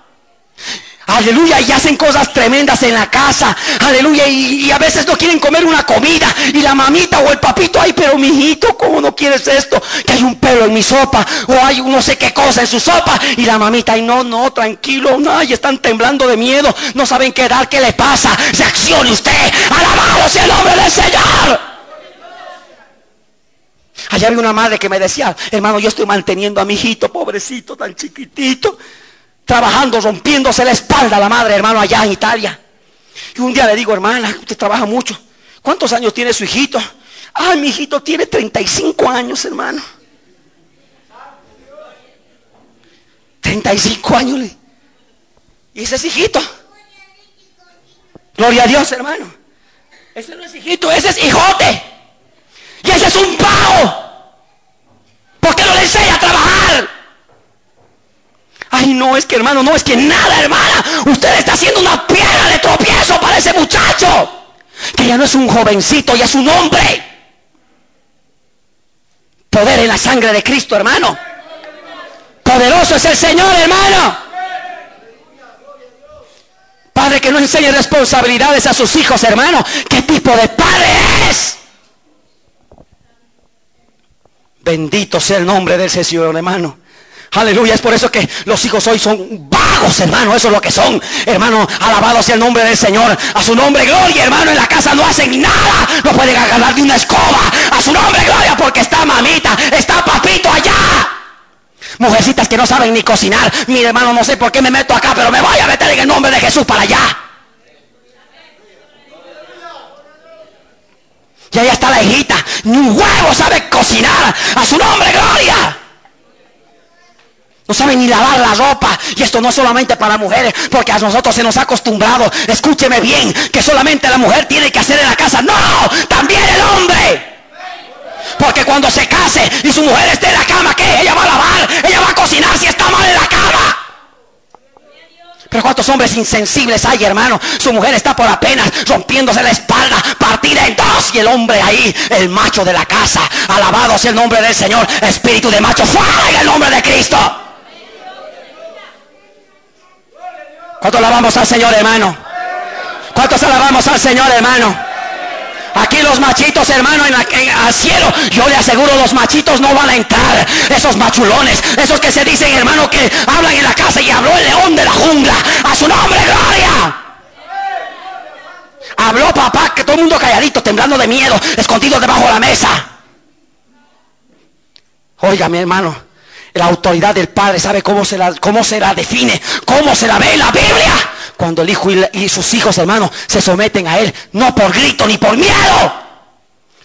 Aleluya, y hacen cosas tremendas en la casa. Aleluya, y, a veces no quieren comer una comida. Y la mamita o el papito, ay, pero mijito, ¿cómo no quieres esto? Que hay un pelo en mi sopa. O hay no sé qué cosa en su sopa. Y la mamita, ay, no, no, tranquilo, no, y están temblando de miedo. No saben qué dar, qué le pasa. Reaccione usted. Alabado sea el nombre del Señor. Allá había una madre que me decía, hermano, yo estoy manteniendo a mi hijito, pobrecito, tan chiquitito trabajando, rompiéndose la espalda la madre, hermano, allá en Italia. Y un día le digo, hermana, usted trabaja mucho. ¿Cuántos años tiene su hijito? Ah, mi hijito tiene 35 años, hermano. 35 años. ¿Y ese es hijito? Gloria a Dios, hermano. Ese no es hijito, ese es hijote. Y ese es un pavo. ¿Por qué no le enseña a? Ay, no, es que hermano, no, es que nada, hermana. Usted está haciendo una piedra de tropiezo para ese muchacho. Que ya no es un jovencito, ya es un hombre. Poder en la sangre de Cristo, hermano. Poderoso es el Señor, hermano. Padre que no enseñe responsabilidades a sus hijos, hermano. ¿Qué tipo de padre es? Bendito sea el nombre del Señor, hermano. Aleluya, es por eso que los hijos hoy son vagos, hermano. Eso es lo que son. Hermano, alabado sea el nombre del Señor. A su nombre, gloria, hermano. En la casa no hacen nada. No pueden agarrar de una escoba. A su nombre, gloria, porque está mamita, está papito allá. Mujercitas que no saben ni cocinar. Mi hermano, no sé por qué me meto acá, pero me voy a meter en el nombre de Jesús para allá. Y allá está la hijita. Ni un huevo sabe cocinar. A su nombre, gloria. No saben ni lavar la ropa. Y esto no es solamente para mujeres, porque a nosotros se nos ha acostumbrado, escúcheme bien, que solamente la mujer tiene que hacer en la casa. No, también el hombre. Porque cuando se case y su mujer esté en la cama, ¿qué? Ella va a lavar, ella va a cocinar si está mal en la cama. Pero cuántos hombres insensibles hay, hermano. Su mujer está por apenas rompiéndose la espalda, partida en dos. Y el hombre ahí, el macho de la casa. Alabado sea el nombre del Señor. Espíritu de macho, fuera en el nombre de Cristo. ¿Cuántos alabamos al Señor, hermano? ¿Cuántos alabamos al Señor, hermano? Aquí los machitos, hermano, en, al cielo, yo le aseguro, los machitos no van a entrar. Esos machulones, esos que se dicen, hermano, que hablan en la casa y habló el león de la jungla. A su nombre, gloria. Habló papá, que todo el mundo calladito, temblando de miedo, escondido debajo de la mesa. Oiga, mi hermano. La autoridad del Padre sabe cómo se la, cómo se la define, cómo se la ve la Biblia. Cuando el Hijo y, sus hijos, hermanos, se someten a Él, no por grito ni por miedo,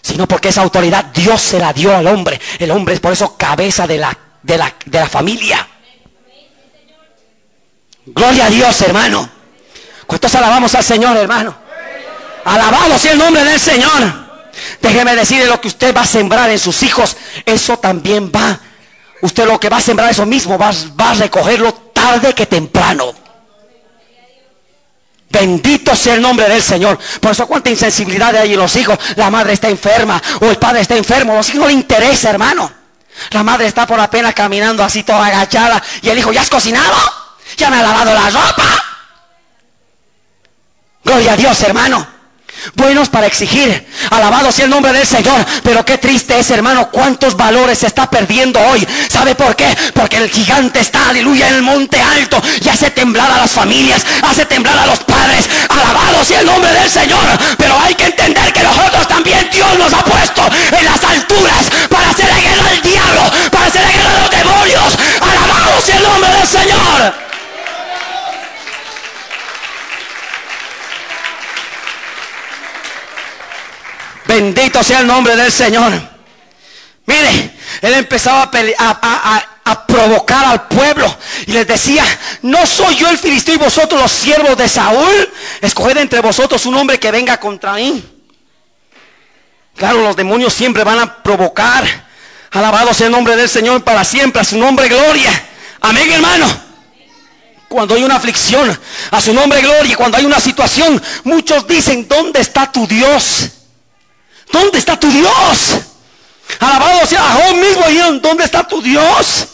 sino porque esa autoridad Dios se la dio al hombre. El hombre es por eso cabeza de la, de la, de la familia. Gloria a Dios, hermano. ¿Cuántos alabamos al Señor, hermano? Alabado sea el nombre del Señor. Déjeme decirle lo que usted va a sembrar en sus hijos. Eso también va Usted lo que va a sembrar eso mismo, va, a recogerlo tarde que temprano. Bendito sea el nombre del Señor. Por eso cuánta insensibilidad hay en los hijos. La madre está enferma o el padre está enfermo. Los hijos no le interesa, hermano. La madre está por apenas caminando así toda agachada. Y el hijo, ¿ya has cocinado? ¿Ya me ha lavado la ropa? Gloria a Dios, hermano buenos para exigir. Alabado sea el nombre del Señor. Pero qué triste es, hermano, cuántos valores se está perdiendo hoy. ¿Sabe por qué? Porque el gigante está, aleluya, en el monte alto y hace temblar a las familias, hace temblar a los padres. Alabado sea el nombre del Señor. Pero hay que entender que nosotros también Dios nos ha puesto en las alturas para hacer la guerra del diablo, para hacer la guerra de los demonios. Alabado sea el nombre del Señor. Bendito sea el nombre del Señor. Mire, él empezaba a, provocar al pueblo y les decía, no soy yo el filisteo y vosotros los siervos de Saúl. Escoged entre vosotros un hombre que venga contra mí. Claro, los demonios siempre van a provocar. Alabado sea el nombre del Señor para siempre, a su nombre gloria. Amén, hermano. Cuando hay una aflicción, a su nombre gloria. Cuando hay una situación, muchos dicen, ¿dónde está tu Dios? ¿Dónde está tu Dios? Alabado sea Job mismo. ¿Dónde está tu Dios?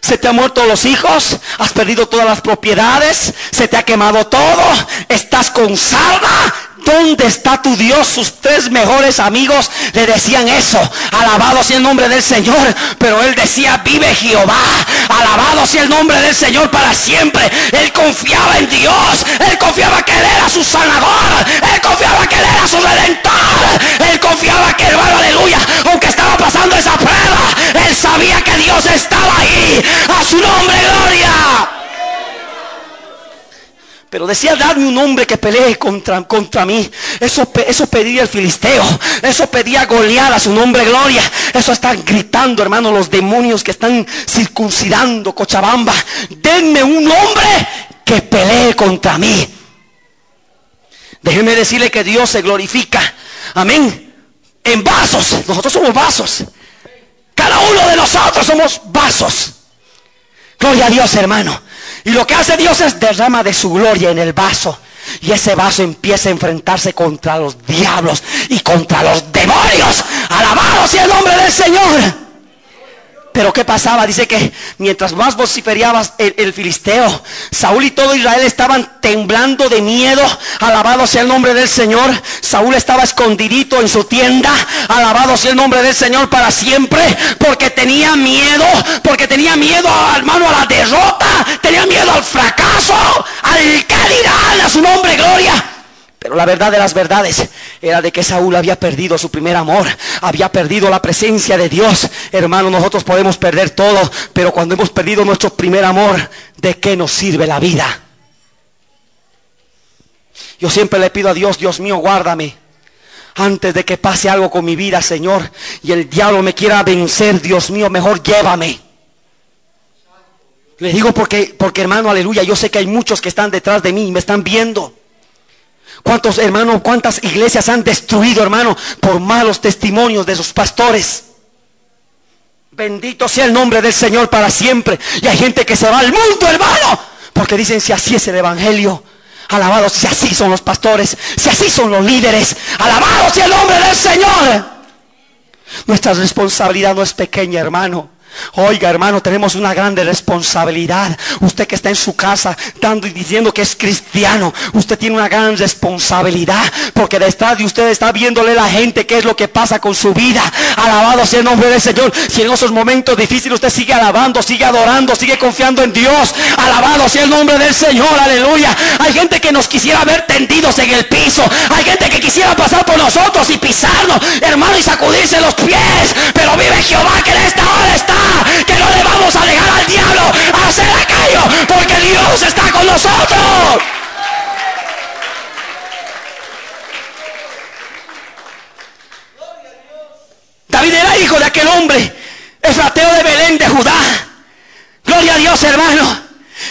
Se te han muerto los hijos, has perdido todas las propiedades, se te ha quemado todo, estás con sarda, ¿Dónde está tu Dios? Sus tres mejores amigos le decían eso. Alabado sea el nombre del Señor. Pero él decía, vive Jehová. Alabado sea el nombre del Señor para siempre. Él confiaba en Dios. Él confiaba que Él era su sanador. Él confiaba que Él era su redentor. Él confiaba que, hermano, aleluya, aunque estaba pasando esa prueba, Él sabía que Dios estaba ahí. A su nombre, gloria. Pero decía, dame un hombre que pelee contra, contra mí. Eso, eso pedía el filisteo. Eso pedía Goliat a su nombre gloria. Eso están gritando, hermano, los demonios que están circuncidando Cochabamba. Denme un hombre que pelee contra mí. Déjeme decirle que Dios se glorifica. Amén. En vasos. Nosotros somos vasos. Cada uno de nosotros somos vasos. Gloria a Dios, hermano. Y lo que hace Dios es derrama de su gloria en el vaso. Y ese vaso empieza a enfrentarse contra los diablos y contra los demonios. Alabado sea el nombre del Señor. Pero ¿qué pasaba? Dice que mientras más vociferaba el, filisteo, Saúl y todo Israel estaban temblando de miedo. Alabado sea el nombre del Señor. Saúl estaba escondidito en su tienda. Alabado sea el nombre del Señor para siempre. Porque tenía miedo. Porque tenía miedo, hermano, a la derrota. Tenía miedo al fracaso. Al que dirán a su nombre, gloria. Pero la verdad de las verdades era de que Saúl había perdido su primer amor, había perdido la presencia de Dios. Hermano, nosotros podemos perder todo, pero cuando hemos perdido nuestro primer amor, ¿de qué nos sirve la vida? Yo siempre le pido a Dios, Dios mío, guárdame. Antes de que pase algo con mi vida, Señor, y el diablo me quiera vencer, Dios mío, mejor llévame. Le digo porque, porque hermano, aleluya, yo sé que hay muchos que están detrás de mí y me están viendo. ¿Cuántos hermanos, cuántas iglesias han destruido, hermano, por malos testimonios de sus pastores? Bendito sea el nombre del Señor para siempre. Y hay gente que se va al mundo, hermano, porque dicen si así es el evangelio. Alabado si así son los pastores, si así son los líderes. Alabado sea el nombre del Señor. Nuestra responsabilidad no es pequeña, hermano. Oiga, hermano, tenemos una grande responsabilidad. Usted que está en su casa dando y diciendo que es cristiano, usted tiene una gran responsabilidad. Porque detrás de usted está viéndole la gente qué es lo que pasa con su vida. Alabado sea el nombre del Señor. Si en esos momentos difíciles usted sigue alabando, sigue adorando, sigue confiando en Dios. Alabado sea el nombre del Señor. Aleluya. Hay gente que nos quisiera ver tendidos en el piso. Hay gente que quisiera pasar por nosotros y pisarnos, hermano, y sacudirse los pies. Pero vive Jehová que en esta hora está que no le vamos a dejar al diablo hacer aquello, porque Dios está con nosotros. David era hijo de aquel hombre, efrateo de Belén de Judá. Gloria a Dios, hermano.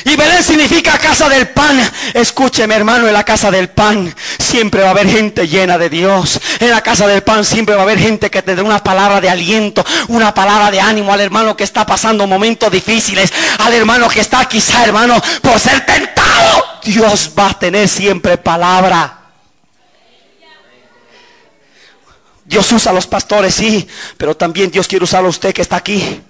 Y Belén significa casa del pan. Escúcheme, hermano, en la casa del pan siempre va a haber gente llena de Dios. En la casa del pan siempre va a haber gente que te dé una palabra de aliento, una palabra de ánimo al hermano que está pasando momentos difíciles, al hermano que está quizá, hermano, por ser tentado. Dios va a tener siempre palabra. Dios usa a los pastores, sí, pero también Dios quiere usar a usted que está aquí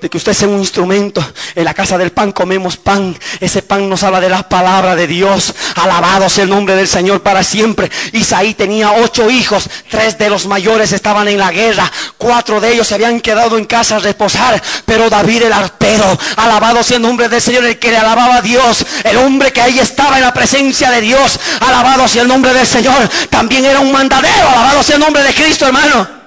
de que usted sea un instrumento. En la casa del pan comemos pan. Ese pan nos habla de la palabra de Dios. Alabado sea el nombre del Señor para siempre. Isaí tenía ocho hijos. Tres de los mayores estaban en la guerra. Cuatro de ellos se habían quedado en casa a reposar. Pero David el arpero, alabado sea el nombre del Señor, el que le alababa a Dios. El hombre que ahí estaba en la presencia de Dios. Alabado sea el nombre del Señor. También era un mandadero. Alabado sea el nombre de Cristo, hermano.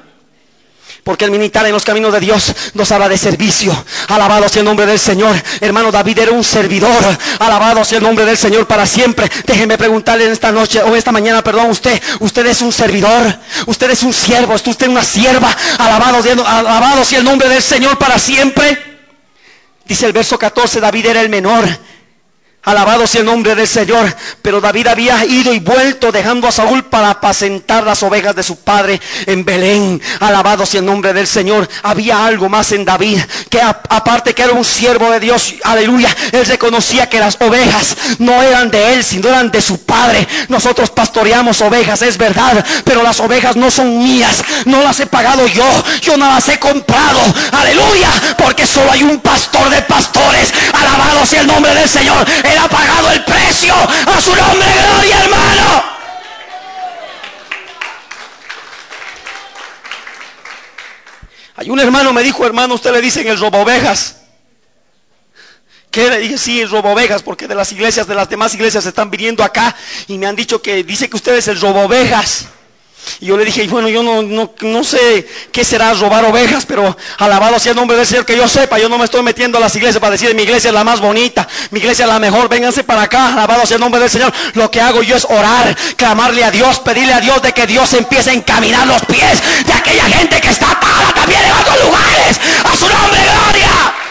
Porque el militar en los caminos de Dios nos habla de servicio. Alabado sea el nombre del Señor. Hermano David era un servidor. Alabado sea el nombre del Señor para siempre. Déjeme preguntarle en esta noche o esta mañana, perdón, usted, usted es un servidor. Usted es un siervo. Usted es una sierva. Alabado, alabado sea el nombre del Señor para siempre. Dice el verso 14, David era el menor. Alabado sea el nombre del Señor. Pero David había ido y vuelto dejando a Saúl para apacentar las ovejas de su padre en Belén. Alabado sea el nombre del Señor. Había algo más en David. Que aparte que era un siervo de Dios. Aleluya. Él reconocía que las ovejas no eran de él, sino eran de su padre. Nosotros pastoreamos ovejas, es verdad. Pero las ovejas no son mías. No las he pagado yo. Yo no las he comprado. Aleluya. Porque solo hay un pastor de pastores. Alabado sea el nombre del Señor ha pagado el precio. A su nombre, gloria, hermano. Hay un hermano me dijo, hermano, usted le dicen el robo ovejas. ¿Qué le dije? Sí, el robo ovejas, porque de las iglesias, de las demás iglesias están viniendo acá y me han dicho que dice que usted es el robo ovejas. Y yo le dije, bueno, yo no, no, sé qué será robar ovejas, pero alabado sea el nombre del Señor que yo sepa. Yo no me estoy metiendo a las iglesias para decir mi iglesia es la más bonita, mi iglesia es la mejor. Vénganse para acá, alabado sea el nombre del Señor. Lo que hago yo es orar, clamarle a Dios, pedirle a Dios de que Dios empiece a encaminar los pies de aquella gente que está atada también en otros lugares. A su nombre, gloria.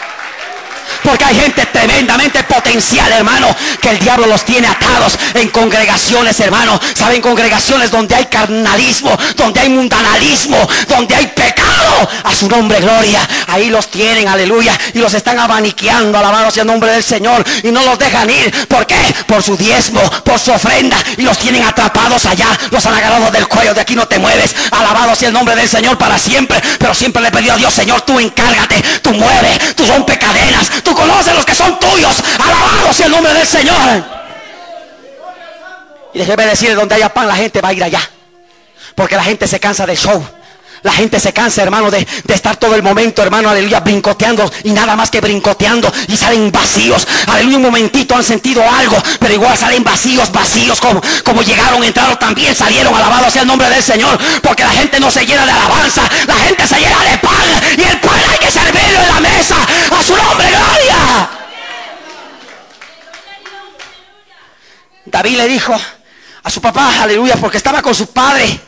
Porque hay gente tremendamente potencial, hermano, que el diablo los tiene atados en congregaciones, hermano. ¿Saben? Congregaciones donde hay carnalismo, donde hay mundanalismo, donde hay pecado. A su nombre, gloria. Ahí los tienen, aleluya. Y los están abaniqueando, alabado sea el nombre del Señor. Y no los dejan ir. ¿Por qué? Por su diezmo, por su ofrenda. Y los tienen atrapados allá. Los han agarrado del cuello. De aquí no te mueves. Alabado sea el nombre del Señor para siempre. Pero siempre le he a Dios, Señor, tú encárgate. Tú mueve. Tú rompe cadenas. Conoce los que son tuyos. Alabado sea el nombre del Señor. Y déjeme decirle, donde haya pan, la gente va a ir allá. Porque la gente se cansa del show. La gente se cansa, hermano, de, estar todo el momento, hermano, aleluya, brincoteando y nada más que brincoteando y salen vacíos. Aleluya, un momentito han sentido algo, pero igual salen vacíos, vacíos, como, como llegaron, entraron, también salieron, alabados sea el nombre del Señor, porque la gente no se llena de alabanza, la gente se llena de pan y el pan hay que servirlo en la mesa. A su nombre, gloria. David le dijo a su papá, aleluya, porque estaba con su padre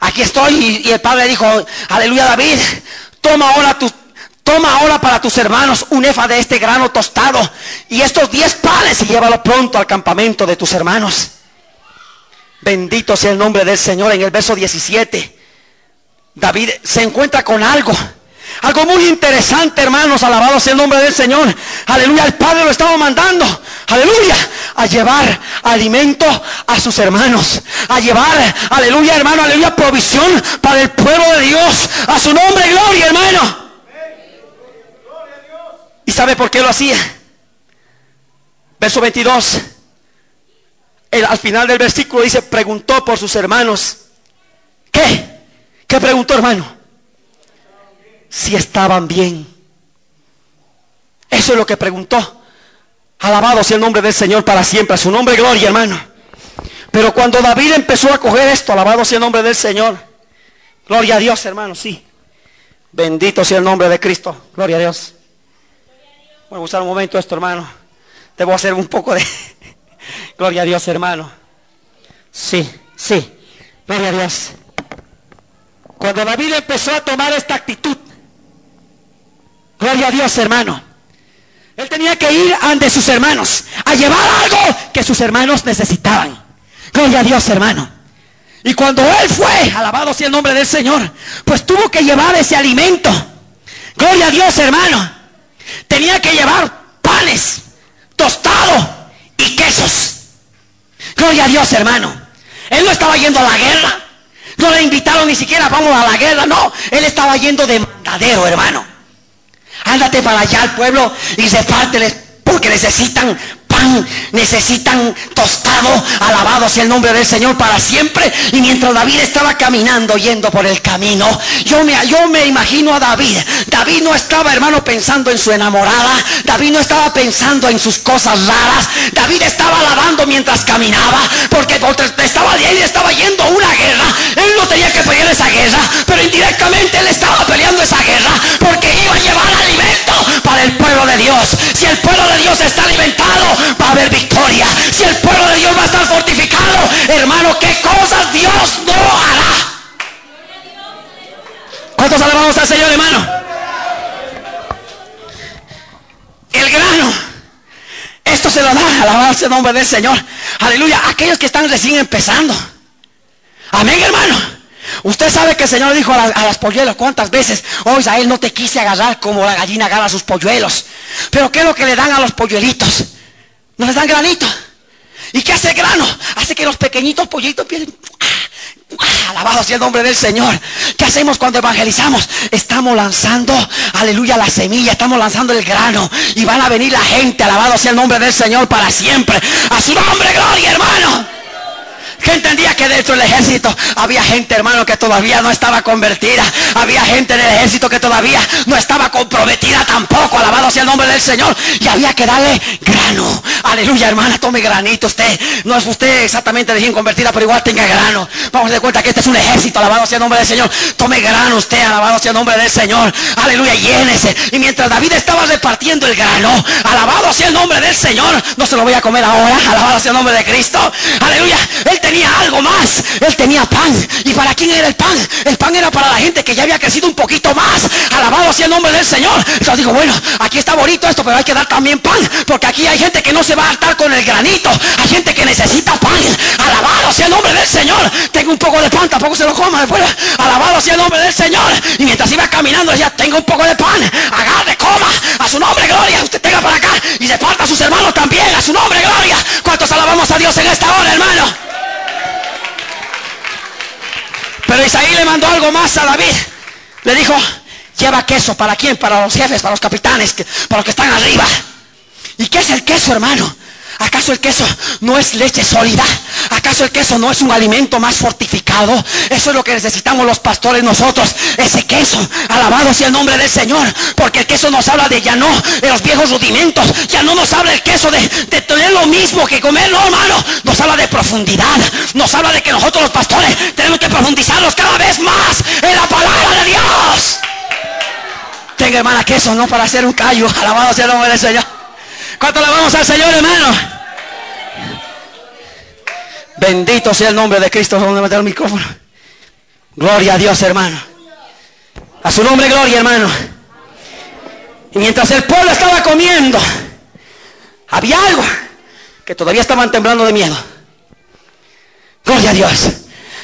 Aquí estoy. Y, el padre dijo, aleluya David, toma ahora toma ahora para tus hermanos un efa de este grano tostado y estos diez panes y llévalo pronto al campamento de tus hermanos. Bendito sea el nombre del Señor. En el verso 17, David se encuentra con algo. Algo muy interesante, hermanos. Alabado sea el nombre del Señor. Aleluya. El Padre lo estaba mandando. Aleluya. A llevar alimento a sus hermanos. A llevar, aleluya, hermano. Aleluya. Provisión para el pueblo de Dios. A su nombre, gloria, hermano. ¿Y sabe por qué lo hacía? Verso 22. al final del versículo dice, preguntó por sus hermanos. ¿Qué? ¿Qué preguntó, hermano? Si estaban bien. Eso es lo que preguntó. Alabado sea el nombre del Señor para siempre. A su nombre, gloria, hermano. Pero cuando David empezó a coger esto, alabado sea el nombre del Señor. Gloria a Dios, hermano, sí. Bendito sea el nombre de Cristo. Gloria a Dios. Voy a usar un momento esto, hermano. Debo hacer un poco de... (laughs) Gloria a Dios, hermano. Sí, sí. Gloria a Dios. Cuando David empezó a tomar esta actitud, Gloria a Dios, hermano. Él tenía que ir ante sus hermanos a llevar algo que sus hermanos necesitaban. Gloria a Dios, hermano. Y cuando él fue, alabado sea el nombre del Señor, pues tuvo que llevar ese alimento. Gloria a Dios, hermano. Tenía que llevar panes, tostado y quesos. Gloria a Dios, hermano. Él no estaba yendo a la guerra. No le invitaron ni siquiera vamos a la guerra, no. Él estaba yendo de mandadero, hermano. Ándate para allá al pueblo y repárteles porque necesitan necesitan tostado, alabado sea el nombre del Señor para siempre. Y mientras David estaba caminando, yendo por el camino, yo me, yo me imagino a David. David no estaba, hermano, pensando en su enamorada. David no estaba pensando en sus cosas raras. David estaba alabando mientras caminaba, porque estaba ahí, estaba yendo a una guerra. Él no tenía que pelear esa guerra, pero indirectamente él estaba peleando esa guerra, porque iba a llevar alimento para el pueblo de Dios. Si el pueblo de Dios está alimentado, va a haber victoria. Si el pueblo de Dios va a estar fortificado, hermano, ¿qué cosas Dios no hará? ¿Cuántos alabamos al Señor, hermano? El grano. Esto se lo da, alabado el nombre del Señor. Aleluya. Aquellos que están recién empezando. Amén, hermano. Usted sabe que el Señor dijo a, las polluelos cuántas veces, oh Israel, no te quise agarrar como la gallina agarra a sus polluelos. Pero ¿qué es lo que le dan a los polluelitos? No les dan granito. ¿Y qué hace el grano? Hace que los pequeñitos pollitos pierden. Ah, alabado sea el nombre del Señor. ¿Qué hacemos cuando evangelizamos? Estamos lanzando, aleluya, la semilla. Estamos lanzando el grano. Y van a venir la gente. Alabado sea el nombre del Señor para siempre. A su nombre, gloria, hermano que entendía que dentro del ejército había gente, hermano, que todavía no estaba convertida. Había gente en el ejército que todavía no estaba comprometida tampoco. Alabado sea el nombre del Señor. Y había que darle grano. Aleluya, hermana, tome granito usted. No es usted exactamente recién convertida, pero igual tenga grano. Vamos a dar cuenta que este es un ejército. Alabado sea el nombre del Señor. Tome grano usted. Alabado sea el nombre del Señor. Aleluya, llénese. Y mientras David estaba repartiendo el grano, alabado sea el nombre del Señor. No se lo voy a comer ahora. Alabado sea el nombre de Cristo. Aleluya. Él tenía algo más. Él tenía pan. ¿Y para quién era el pan? El pan era para la gente que ya había crecido un poquito más. Alabado sea el nombre del Señor. Entonces digo, bueno, aquí está bonito esto, pero hay que dar también pan. Porque aquí hay gente que no se va a hartar con el granito. Hay gente que necesita pan. Alabado sea el nombre del Señor. Tengo un poco de pan, tampoco se lo coma después. Alabado sea el nombre del Señor. Y mientras iba caminando decía, tengo un poco de pan. Agarre, coma. A su nombre, gloria. Usted tenga para acá. Y se parta a sus hermanos también. A su nombre, gloria. ¿Cuántos alabamos a Dios en esta hora, hermano? Pero Isaí le mandó algo más a David. Le dijo, lleva queso. ¿Para quién? Para los jefes, para los capitanes, para los que están arriba. ¿Y qué es el queso, hermano? ¿Acaso el queso no es leche sólida? ¿Acaso el queso no es un alimento más fortificado? Eso es lo que necesitamos los pastores nosotros. Ese queso. Alabado sea el nombre del Señor. Porque el queso nos habla de ya no, de los viejos rudimentos. Ya no nos habla el queso de, tener lo mismo que comer, no hermano. Nos habla de profundidad. Nos habla de que nosotros los pastores tenemos que profundizarnos cada vez más en la palabra de Dios. Tenga hermana queso, no para hacer un callo. Alabado sea el nombre del Señor. ¿Cuánto le vamos al Señor, hermano? Bendito sea el nombre de Cristo. Vamos meter el micrófono. Gloria a Dios, hermano. A su nombre, gloria, hermano. Y mientras el pueblo estaba comiendo, había algo que todavía estaban temblando de miedo. Gloria a Dios.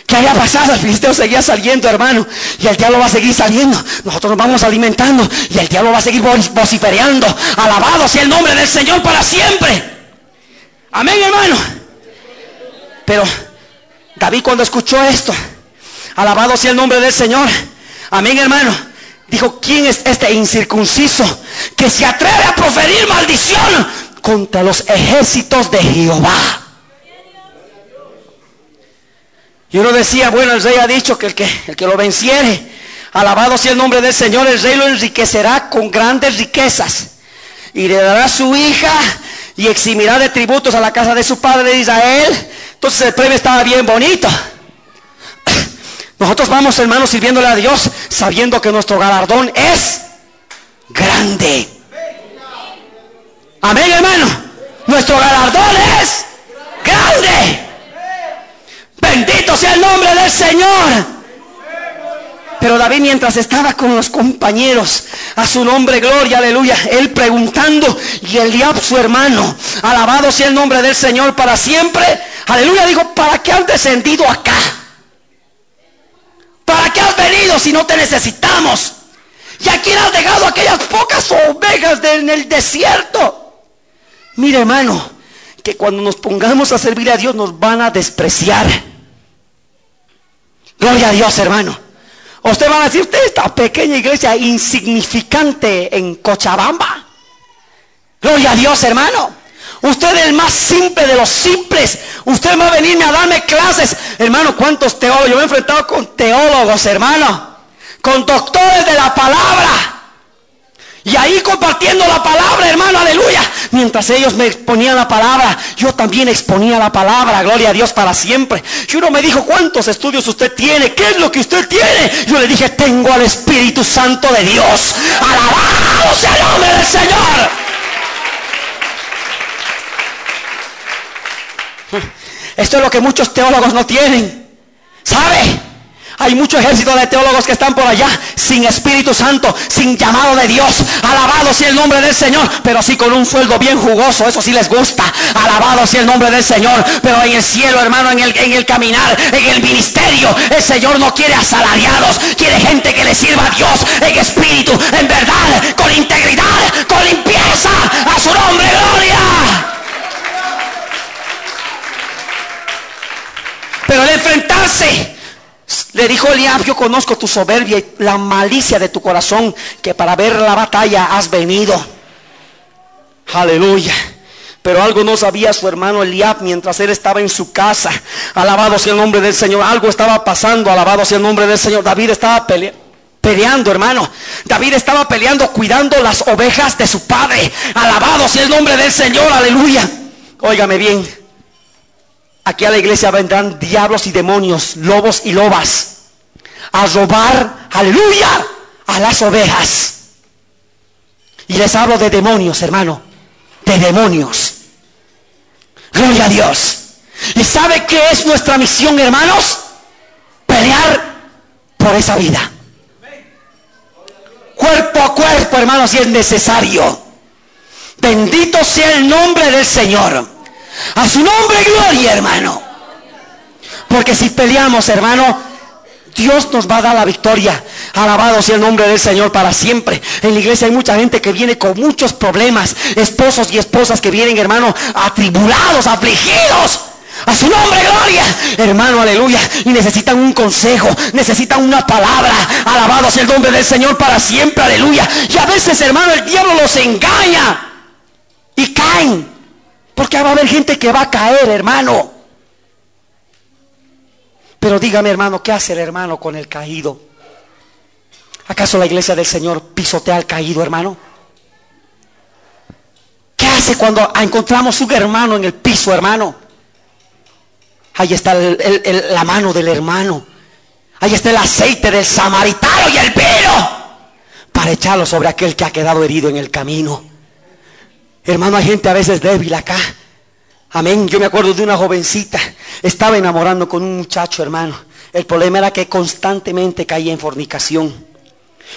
¿Qué había pasado? El filisteo seguía saliendo, hermano. Y el diablo va a seguir saliendo. Nosotros nos vamos alimentando. Y el diablo va a seguir vociferando. Alabado sea el nombre del Señor para siempre. Amén, hermano. Pero David cuando escuchó esto, alabado sea el nombre del Señor. Amén, hermano. Dijo, ¿quién es este incircunciso que se atreve a proferir maldición contra los ejércitos de Jehová? Y uno decía, bueno, el rey ha dicho que el que, el que lo venciere, alabado sea el nombre del Señor, el rey lo enriquecerá con grandes riquezas. Y le dará su hija y eximirá de tributos a la casa de su padre de Israel. Entonces el premio estaba bien bonito. (coughs) Nosotros vamos, hermanos, sirviéndole a Dios, sabiendo que nuestro galardón es grande. Amén, hermano. Nuestro galardón es grande. Bendito sea el nombre del Señor. Pero David mientras estaba con los compañeros, a su nombre gloria, aleluya, él preguntando y el diablo su hermano, alabado sea el nombre del Señor para siempre, aleluya, dijo, ¿para qué has descendido acá? ¿Para qué has venido si no te necesitamos? ¿Y a quién has dejado aquellas pocas ovejas en el desierto? Mire hermano, que cuando nos pongamos a servir a Dios nos van a despreciar. Gloria a Dios, hermano. Usted va a decir, usted esta pequeña iglesia insignificante en Cochabamba. Gloria a Dios, hermano. Usted es el más simple de los simples. Usted va a venirme a darme clases. Hermano, ¿cuántos teólogos? Yo me he enfrentado con teólogos, hermano. Con doctores de la palabra. Y ahí compartiendo la palabra, hermano, aleluya. Mientras ellos me exponían la palabra, yo también exponía la palabra, gloria a Dios para siempre. Y uno me dijo, ¿cuántos estudios usted tiene? ¿Qué es lo que usted tiene? Yo le dije, tengo al Espíritu Santo de Dios. Alabado sea el nombre del Señor. Esto es lo que muchos teólogos no tienen. ¿Sabe? Hay mucho ejército de teólogos que están por allá sin Espíritu Santo, sin llamado de Dios. Alabado sea el nombre del Señor, pero sí con un sueldo bien jugoso. Eso sí les gusta. Alabado sea el nombre del Señor. Pero en el cielo, hermano, en el, en el caminar, en el ministerio, el Señor no quiere asalariados. Quiere gente que le sirva a Dios en espíritu, en verdad, con integridad, con limpieza. A su nombre, gloria. Pero el enfrentarse le dijo Eliab, yo conozco tu soberbia y la malicia de tu corazón, que para ver la batalla has venido. Aleluya. Pero algo no sabía su hermano Eliab mientras él estaba en su casa. Alabado sea el nombre del Señor. Algo estaba pasando. Alabado sea el nombre del Señor. David estaba peleando, hermano. David estaba peleando, cuidando las ovejas de su padre. Alabado sea el nombre del Señor. Aleluya. Óigame bien. Aquí a la iglesia vendrán diablos y demonios, lobos y lobas, a robar, aleluya, a las ovejas. Y les hablo de demonios, hermano, de demonios. Gloria a Dios. ¿Y sabe qué es nuestra misión, hermanos? Pelear por esa vida. Cuerpo a cuerpo, hermanos, si es necesario. Bendito sea el nombre del Señor. A su nombre, gloria, hermano. Porque si peleamos, hermano, Dios nos va a dar la victoria. Alabado sea el nombre del Señor para siempre. En la iglesia hay mucha gente que viene con muchos problemas. Esposos y esposas que vienen, hermano, atribulados, afligidos. A su nombre, gloria. Hermano, aleluya. Y necesitan un consejo. Necesitan una palabra. Alabado sea el nombre del Señor para siempre, aleluya. Y a veces, hermano, el diablo los engaña. Y caen. Porque va a haber gente que va a caer, hermano. Pero dígame, hermano, ¿qué hace el hermano con el caído? ¿Acaso la iglesia del Señor pisotea al caído, hermano? ¿Qué hace cuando encontramos un hermano en el piso, hermano? Ahí está la mano del hermano. Ahí está el aceite del samaritano y el vino para echarlo sobre aquel que ha quedado herido en el camino. Hermano, hay gente a veces débil acá. Amén. Yo me acuerdo de una jovencita. Estaba enamorando con un muchacho, hermano. El problema era que constantemente caía en fornicación.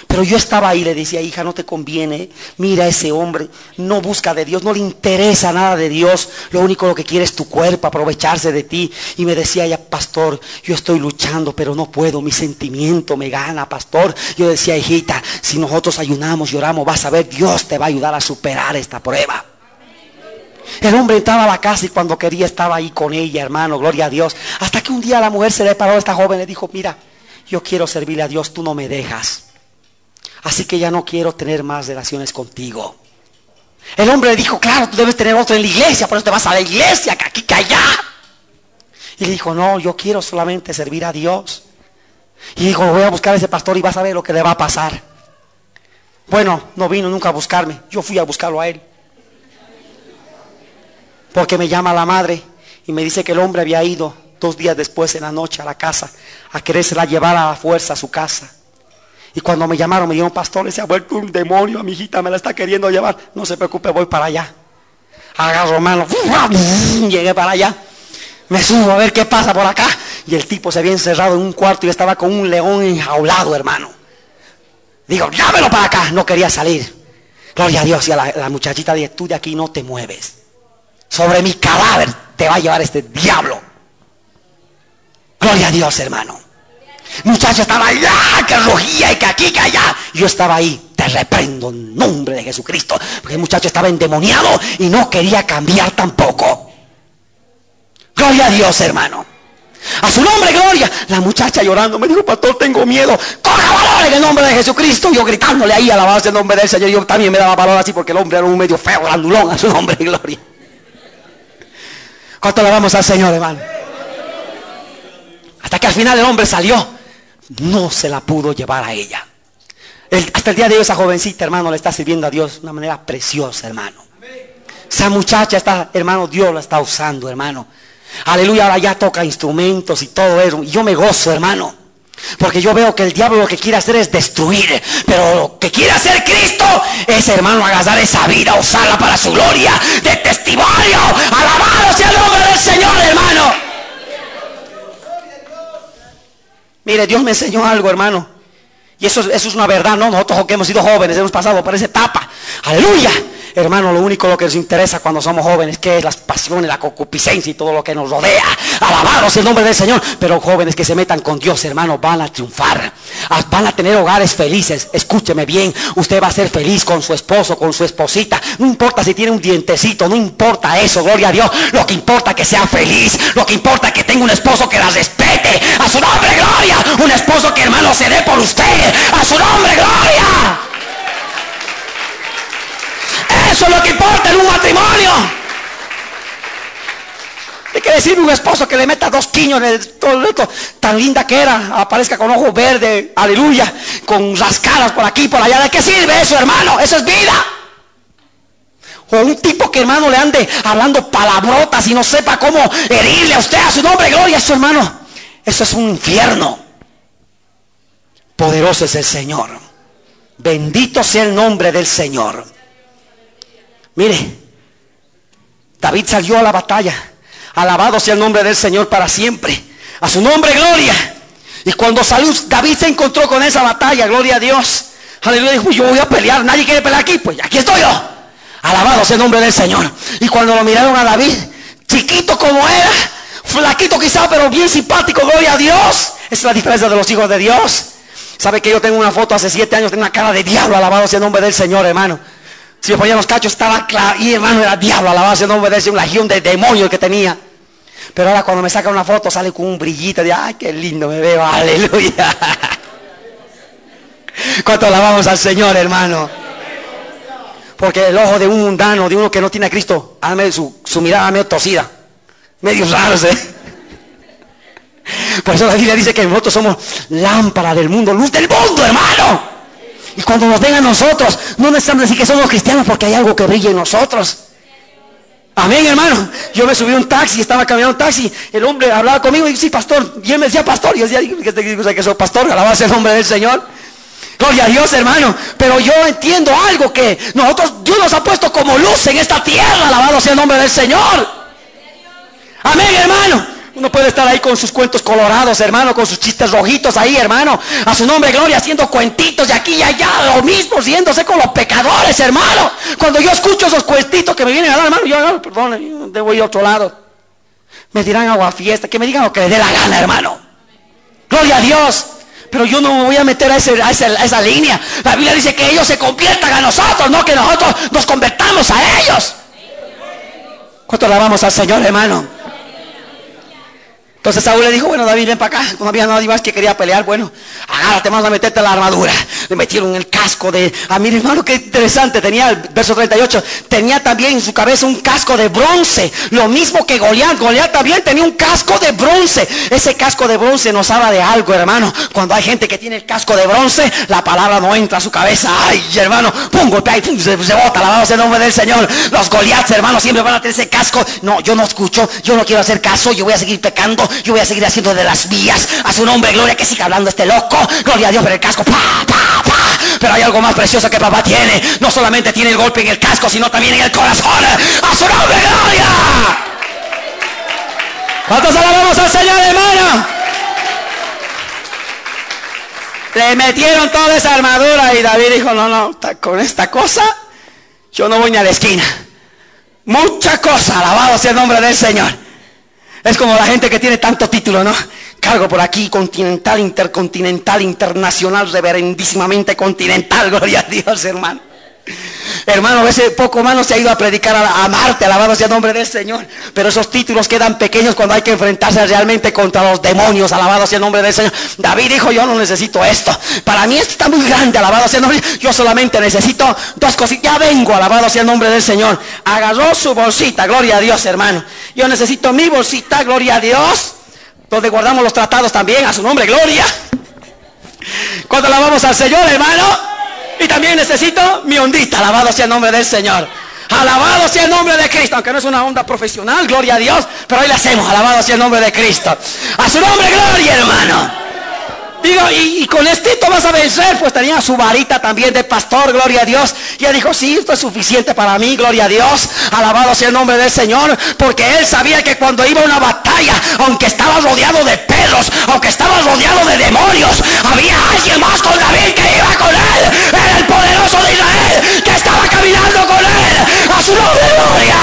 Pero yo estaba ahí y le decía, hija, no te conviene. Mira ese hombre, no busca de Dios, no le interesa nada de Dios. Lo único lo que quiere es tu cuerpo, aprovecharse de ti. Y me decía ella, pastor, yo estoy luchando, pero no puedo. Mi sentimiento me gana, pastor. Yo decía, hijita, si nosotros ayunamos, lloramos, vas a ver, Dios te va a ayudar a superar esta prueba. El hombre entraba a la casa y cuando quería estaba ahí con ella, hermano, gloria a Dios. Hasta que un día la mujer se le paró a esta joven y le dijo, mira, yo quiero servirle a Dios, tú no me dejas. Así que ya no quiero tener más relaciones contigo. El hombre le dijo, claro, tú debes tener otro en la iglesia, por eso te vas a la iglesia, que aquí, que allá. Y le dijo, no, yo quiero solamente servir a Dios. Y dijo, voy a buscar a ese pastor y vas a ver lo que le va a pasar. Bueno, no vino nunca a buscarme, yo fui a buscarlo a él. Porque me llama la madre y me dice que el hombre había ido dos días después en la noche a la casa a querérsela llevar a la fuerza a su casa. Y cuando me llamaron, me dijeron, pastor, se ha vuelto un demonio, mi hijita me la está queriendo llevar. No se preocupe, voy para allá. Agarro mano, llegué para allá. Me subo a ver qué pasa por acá. Y el tipo se había encerrado en un cuarto y estaba con un león enjaulado, hermano. Digo, llámelo para acá. No quería salir. Gloria a Dios. Y a la, muchachita dije, tú de aquí no te mueves. Sobre mi cadáver te va a llevar este diablo. Gloria a Dios, hermano. Muchacho estaba allá, que rugía y que aquí, que allá. Yo estaba ahí. Te reprendo en nombre de Jesucristo. Porque el muchacho estaba endemoniado y no quería cambiar tampoco. Gloria a Dios, hermano. A su nombre, gloria. La muchacha llorando me dijo, pastor, tengo miedo. Corra valor en el nombre de Jesucristo. Yo gritándole ahí, alabanza el nombre del Señor. Yo también me daba valor así porque el hombre era un medio feo, grandulón. A su nombre, (laughs) gloria. ¿Cuánto vamos al Señor, hermano? Hasta que al final el hombre salió. No se la pudo llevar a ella. hasta el día de hoy esa jovencita, hermano, le está sirviendo a Dios de una manera preciosa, hermano. Esa muchacha está, hermano, Dios la está usando, hermano. Aleluya, ahora ya toca instrumentos y todo eso. Y yo me gozo, hermano. Porque yo veo que el diablo lo que quiere hacer es destruir. Pero lo que quiere hacer Cristo es, hermano, agasar esa vida, usarla para su gloria de testimonio. Alabado sea el nombre del Señor, hermano. Mire, Dios me enseñó algo, hermano. Y eso, eso es una verdad, ¿no? Nosotros que hemos sido jóvenes, hemos pasado por esa etapa. Aleluya. Hermano, lo único lo que nos interesa cuando somos jóvenes, que es las pasiones, la concupiscencia y todo lo que nos rodea. Alabados el nombre del Señor. Pero jóvenes que se metan con Dios, hermano, van a triunfar. Ah, van a tener hogares felices. Escúcheme bien. Usted va a ser feliz con su esposo, con su esposita. No importa si tiene un dientecito, no importa eso, gloria a Dios. Lo que importa es que sea feliz. Lo que importa es que tenga un esposo que la respete. A su nombre, gloria. Un esposo que hermano se dé por usted. A su nombre, gloria. Eso es lo que importa en un matrimonio. Hay que decirle un esposo que le meta dos quiños en el todo esto, tan linda que era, aparezca con ojos verdes, aleluya, con rascadas por aquí, por allá. ¿De qué sirve eso, hermano? Eso es vida. O un tipo que hermano le ande hablando palabrotas y no sepa cómo herirle a usted a su nombre, gloria su hermano. Eso es un infierno. Poderoso es el Señor. Bendito sea el nombre del Señor. Mire, David salió a la batalla. Alabado sea el nombre del Señor para siempre. A su nombre, gloria. Y cuando salió, David se encontró con esa batalla, gloria a Dios. Aleluya, dijo, yo voy a pelear, nadie quiere pelear aquí, pues aquí estoy yo. Alabado sea el nombre del Señor. Y cuando lo miraron a David, chiquito como era, flaquito quizá, pero bien simpático, gloria a Dios. Esa es la diferencia de los hijos de Dios. ¿Sabe que yo tengo una foto hace siete años, tengo una cara de diablo, alabado sea el nombre del Señor, hermano. Si me ponía los cachos estaba claro. Y hermano era diablo, alabado sea el nombre de ese, un legión de demonios que tenía. Pero ahora cuando me saca una foto sale con un brillito de, ay, qué lindo me veo, (laughs) aleluya. ¿Cuánto alabamos al Señor, hermano? Porque el ojo de un mundano, de uno que no tiene a Cristo, su, su mirada medio torcida, medio raro. Por eso la Biblia dice que nosotros somos lámpara del mundo, luz del mundo, hermano. Y cuando nos ven a nosotros, no necesitamos decir que somos cristianos porque hay algo que brilla en nosotros. Amén, hermano. Yo me subí a un taxi, estaba caminando un taxi. El hombre hablaba conmigo y dice, sí, pastor. Y él me decía, pastor. Y yo decía, ¿qué te digo que soy pastor? El nombre del Señor. Gloria a Dios, hermano. Pero yo entiendo algo que nosotros, Dios nos ha puesto como luz en esta tierra. Alabado sea el nombre del Señor. Amén, hermano. Uno puede estar ahí con sus cuentos colorados, hermano, con sus chistes rojitos ahí, hermano. A su nombre, gloria, haciendo cuentitos de aquí y allá, lo mismo, riéndose con los pecadores, hermano. Cuando yo escucho esos cuentitos que me vienen a dar, hermano, yo, perdón, debo ir a otro lado. Me dirán agua fiesta, que me digan lo que les dé la gana, hermano. Gloria a Dios. Pero yo no me voy a meter a, a, esa línea. La Biblia dice que ellos se conviertan a nosotros, no que nosotros nos convertamos a ellos. ¿Cuánto alabamos al Señor, hermano? Entonces Saúl le dijo, bueno David, ven para acá. No había nadie más que quería pelear. Bueno, agárrate, vamos a meterte la armadura. Le metieron el casco de... A mi hermano, qué interesante. Tenía el verso 38. Tenía también en su cabeza un casco de bronce. Lo mismo que Goliat. Goliat también tenía un casco de bronce. Ese casco de bronce nos habla de algo, hermano. Cuando hay gente que tiene el casco de bronce, la palabra no entra a su cabeza. Ay, hermano, pum, golpea y pum, se, bota. la el nombre del Señor. Los Goliaths, hermano, siempre van a tener ese casco. No, yo no escucho. Yo no quiero hacer caso. Yo voy a seguir pecando yo voy a seguir haciendo de las vías a su nombre, gloria, que siga hablando este loco, gloria a Dios por el casco, pero hay algo más precioso que papá tiene, no solamente tiene el golpe en el casco, sino también en el corazón, a su nombre, gloria. ¿Cuántos alabamos al Señor, hermano? Le metieron toda esa armadura y David dijo, no, no, con esta cosa yo no voy ni a la esquina. Mucha cosa, alabado sea el nombre del Señor. Es como la gente que tiene tanto título, ¿no? Cargo por aquí, continental, intercontinental, internacional, reverendísimamente continental, (laughs) gloria a Dios, hermano. Hermano, veces poco más no se ha ido a predicar a, Marte, alabado sea el nombre del Señor. Pero esos títulos quedan pequeños cuando hay que enfrentarse realmente contra los demonios, alabado sea el nombre del Señor. David dijo, yo no necesito esto. Para mí esto está muy grande, alabado sea el nombre. Yo solamente necesito dos cositas. Ya vengo, alabado sea el nombre del Señor. Agarró su bolsita, gloria a Dios, hermano. Yo necesito mi bolsita, gloria a Dios. Donde guardamos los tratados también, a su nombre, gloria. Cuando alabamos al Señor, hermano. Y también necesito mi ondita. Alabado sea el nombre del Señor. Alabado sea el nombre de Cristo. Aunque no es una onda profesional, gloria a Dios. Pero hoy la hacemos. Alabado sea el nombre de Cristo. A su nombre, gloria, hermano. Digo, y, con esto vas a vencer. Pues tenía su varita también de pastor, gloria a Dios. Y él dijo, sí, esto es suficiente para mí, gloria a Dios. Alabado sea el nombre del Señor. Porque él sabía que cuando iba una batalla, aunque estaba rodeado de perros, aunque estaba rodeado de demonios, había alguien más con David que iba con él. Era el poderoso de Israel que estaba caminando con él. A su nombre, gloria.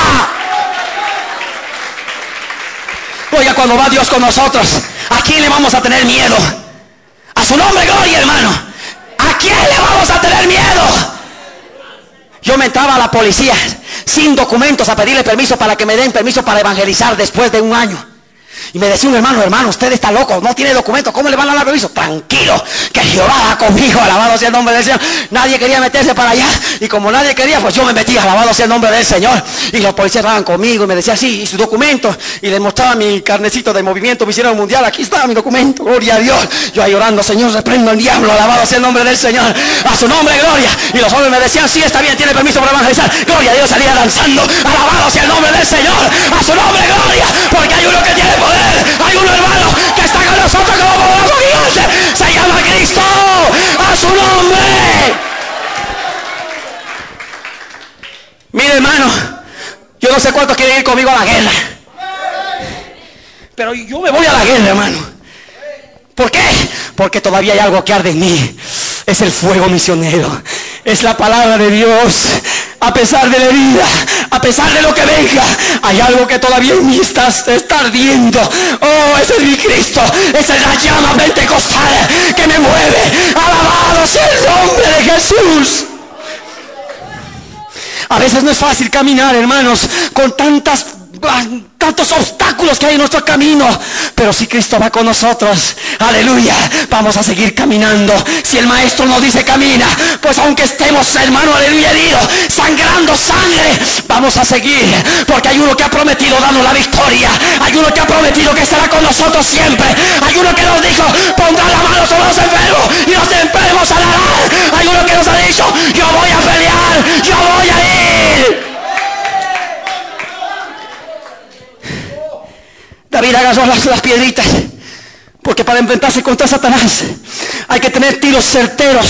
Oiga, cuando va Dios con nosotros, ¿a quién le vamos a tener miedo? A su nombre, gloria, hermano. ¿A quién le vamos a tener miedo? Yo me entraba a la policía sin documentos a pedirle permiso para que me den permiso para evangelizar después de un año. Y me decía un hermano, hermano, usted está loco, no tiene documento, ¿cómo le van a dar permiso? Tranquilo, que Jehová va conmigo, alabado sea el nombre del Señor. Nadie quería meterse para allá. Y como nadie quería, pues yo me metí, alabado sea el nombre del Señor. Y los policías estaban conmigo y me decían, sí, y su documento. Y les mostraba mi carnecito de movimiento misionero mundial. Aquí está mi documento, gloria a Dios. Yo ahí orando, Señor, reprendo al diablo, alabado sea el nombre del Señor. A su nombre, gloria. Y los hombres me decían, sí, está bien, tiene permiso para evangelizar. Gloria a Dios, salía danzando, alabado sea el nombre del Señor. A su nombre, gloria. Porque hay uno que tiene poder. Hay uno hermano que está con nosotros como poderoso gigante. Se llama Cristo. A su nombre. Mire hermano, yo no sé cuántos quieren ir conmigo a la guerra. Pero yo me voy a la guerra, hermano. ¿Por qué? Porque todavía hay algo que arde en mí. Es el fuego misionero. Es la palabra de Dios a pesar de la herida, a pesar de lo que venga, hay algo que todavía en mí está, está ardiendo. Oh, ese es mi Cristo, esa es la llama pentecostal que me mueve. Alabado sea el nombre de Jesús. A veces no es fácil caminar, hermanos, con tantas tantos obstáculos que hay en nuestro camino. Pero si Cristo va con nosotros, aleluya, vamos a seguir caminando. Si el maestro nos dice camina, pues aunque estemos, hermano, aleluya, herido, sangrando sangre, vamos a seguir. Porque hay uno que ha prometido darnos la victoria. Hay uno que ha prometido que estará con nosotros siempre. Hay uno que nos dijo, pondrá la mano sobre los enfermos y los enfermos sanarán. Hay uno que nos ha dicho, yo voy a pelear, yo voy a ir. David agarró las, piedritas. Porque para enfrentarse contra Satanás hay que tener tiros certeros.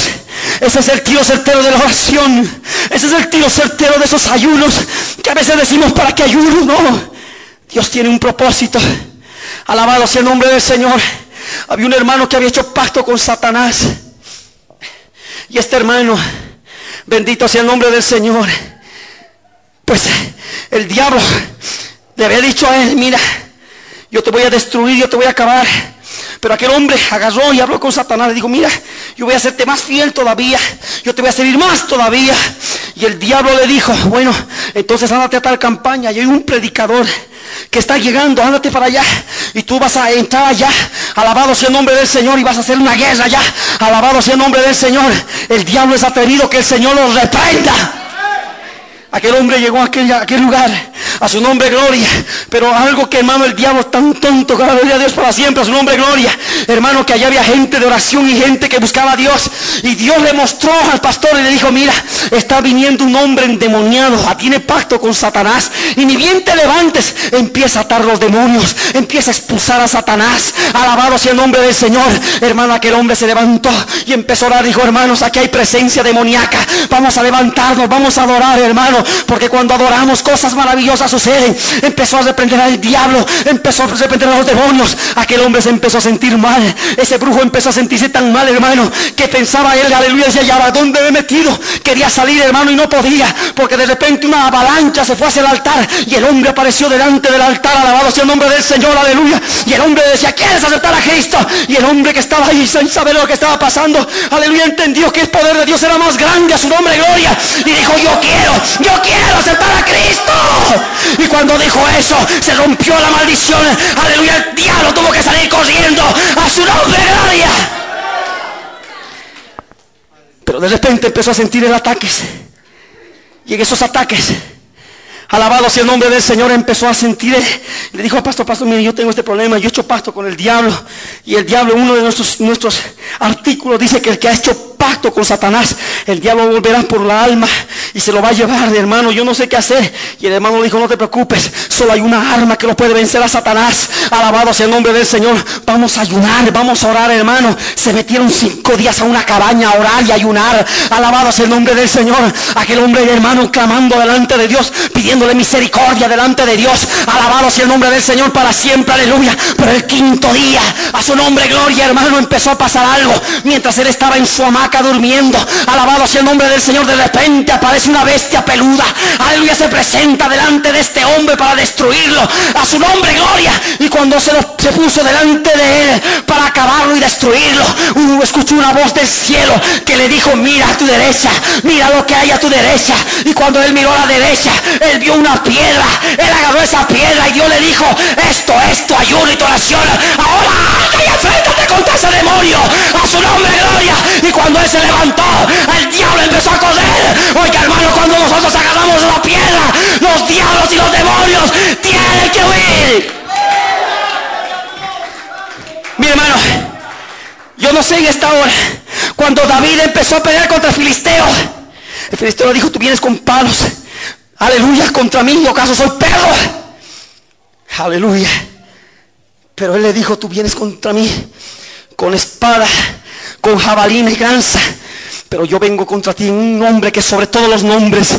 Ese es el tiro certero de la oración. Ese es el tiro certero de esos ayunos que a veces decimos para qué ayuno. No. Dios tiene un propósito. Alabado sea el nombre del Señor. Había un hermano que había hecho pacto con Satanás. Y este hermano, bendito sea el nombre del Señor. Pues el diablo le había dicho a él, mira, yo te voy a destruir, yo te voy a acabar. Pero aquel hombre agarró y habló con Satanás. Le dijo, mira, yo voy a hacerte más fiel todavía. Yo te voy a servir más todavía. Y el diablo le dijo, bueno, entonces ándate a tal campaña. Y hay un predicador que está llegando, ándate para allá. Y tú vas a entrar allá. Alabado sea el nombre del Señor. Y vas a hacer una guerra allá. Alabado sea el nombre del Señor. El diablo es atrevido que el Señor lo reprenda. Aquel hombre llegó a aquel, aquel, lugar, a su nombre gloria. Pero algo que hermano el diablo es tan tonto, gloria a Dios para siempre, a su nombre gloria. Hermano que allá había gente de oración y gente que buscaba a Dios. Y Dios le mostró al pastor y le dijo, mira, está viniendo un hombre endemoniado, tiene pacto con Satanás. Y ni bien te levantes, empieza a atar los demonios, empieza a expulsar a Satanás. Alabado sea el nombre del Señor. Hermano, aquel hombre se levantó y empezó a orar. Dijo, hermanos, aquí hay presencia demoníaca. Vamos a levantarnos, vamos a adorar, hermano. Porque cuando adoramos cosas maravillosas, maravillosas suceden. Empezó a reprender al diablo, empezó a reprender a los demonios. Aquel hombre se empezó a sentir mal. Ese brujo empezó a sentirse tan mal, hermano, que pensaba él, aleluya, decía, ¿y ahora dónde me he metido? Quería salir, hermano, y no podía, porque de repente una avalancha se fue hacia el altar y el hombre apareció delante del altar, alabado sea el nombre del Señor, aleluya. Y el hombre decía, ¿quieres aceptar a Cristo? Y el hombre que estaba ahí sin saber lo que estaba pasando, aleluya, entendió que el poder de Dios era más grande a su nombre, gloria. Y dijo, yo quiero, yo quiero aceptar a Cristo. Y cuando dijo eso, se rompió la maldición, aleluya, el diablo tuvo que salir corriendo a su nombre, gloria. Pero de repente empezó a sentir el ataques. Y en esos ataques Alabado sea el nombre del Señor, empezó a sentir, le dijo, pastor, pastor, mire, yo tengo este problema, yo he hecho pacto con el diablo, y el diablo, uno de nuestros, nuestros artículos dice que el que ha hecho pacto con Satanás, el diablo volverá por la alma y se lo va a llevar, hermano, yo no sé qué hacer. Y el hermano dijo, no te preocupes, solo hay una arma que lo puede vencer a Satanás. Alabado sea el nombre del Señor, vamos a ayunar, vamos a orar, hermano. Se metieron cinco días a una cabaña a orar y ayunar. Alabado sea el nombre del Señor. Aquel hombre, hermano, clamando delante de Dios, pidiéndole misericordia delante de Dios. Alabado sea el nombre del Señor para siempre, aleluya. Pero el quinto día, a su nombre, gloria, hermano, empezó a pasar algo. Mientras él estaba en su hamaca durmiendo, alabado sea el nombre del Señor, de repente aparece una bestia peluda. Aleluya, se presenta delante de este hombre para destruirlo. A su nombre, gloria. Y cuando se, se puso delante de él para acabarlo y destruirlo, uh, escuchó una voz del cielo que le dijo, mira a tu derecha, mira lo que hay a tu derecha. Y cuando él miró a la derecha, él vio una piedra. Él agarró esa piedra y Dios le dijo, esto es tu ayuno y tu oración. Ahora y enfréntate contra ese demonio. A su nombre, gloria. Y cuando se levantó, el diablo empezó a correr. Oiga, hermano, cuando nosotros agarramos la piedra, los diablos y los demonios tienen que huir. Mi hermano, yo no sé en esta hora, cuando David empezó a pelear contra el filisteo, el filisteo dijo, tú vienes con palos Aleluya, contra mí, yo acaso soy perro. Aleluya. Pero él le dijo, tú vienes contra mí con espada, con jabalina y ganza. Pero yo vengo contra ti en un nombre que sobre todos los nombres.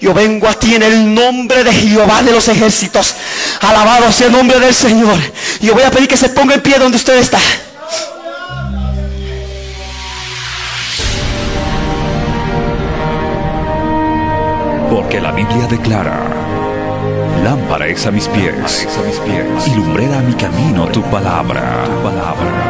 Yo vengo a ti en el nombre de Jehová de los ejércitos. Alabado sea el nombre del Señor. Y yo voy a pedir que se ponga en pie donde usted está. Porque la Biblia declara, lámpara es a mis pies, a mis pies y lumbrera a mi camino tu palabra. tu palabra.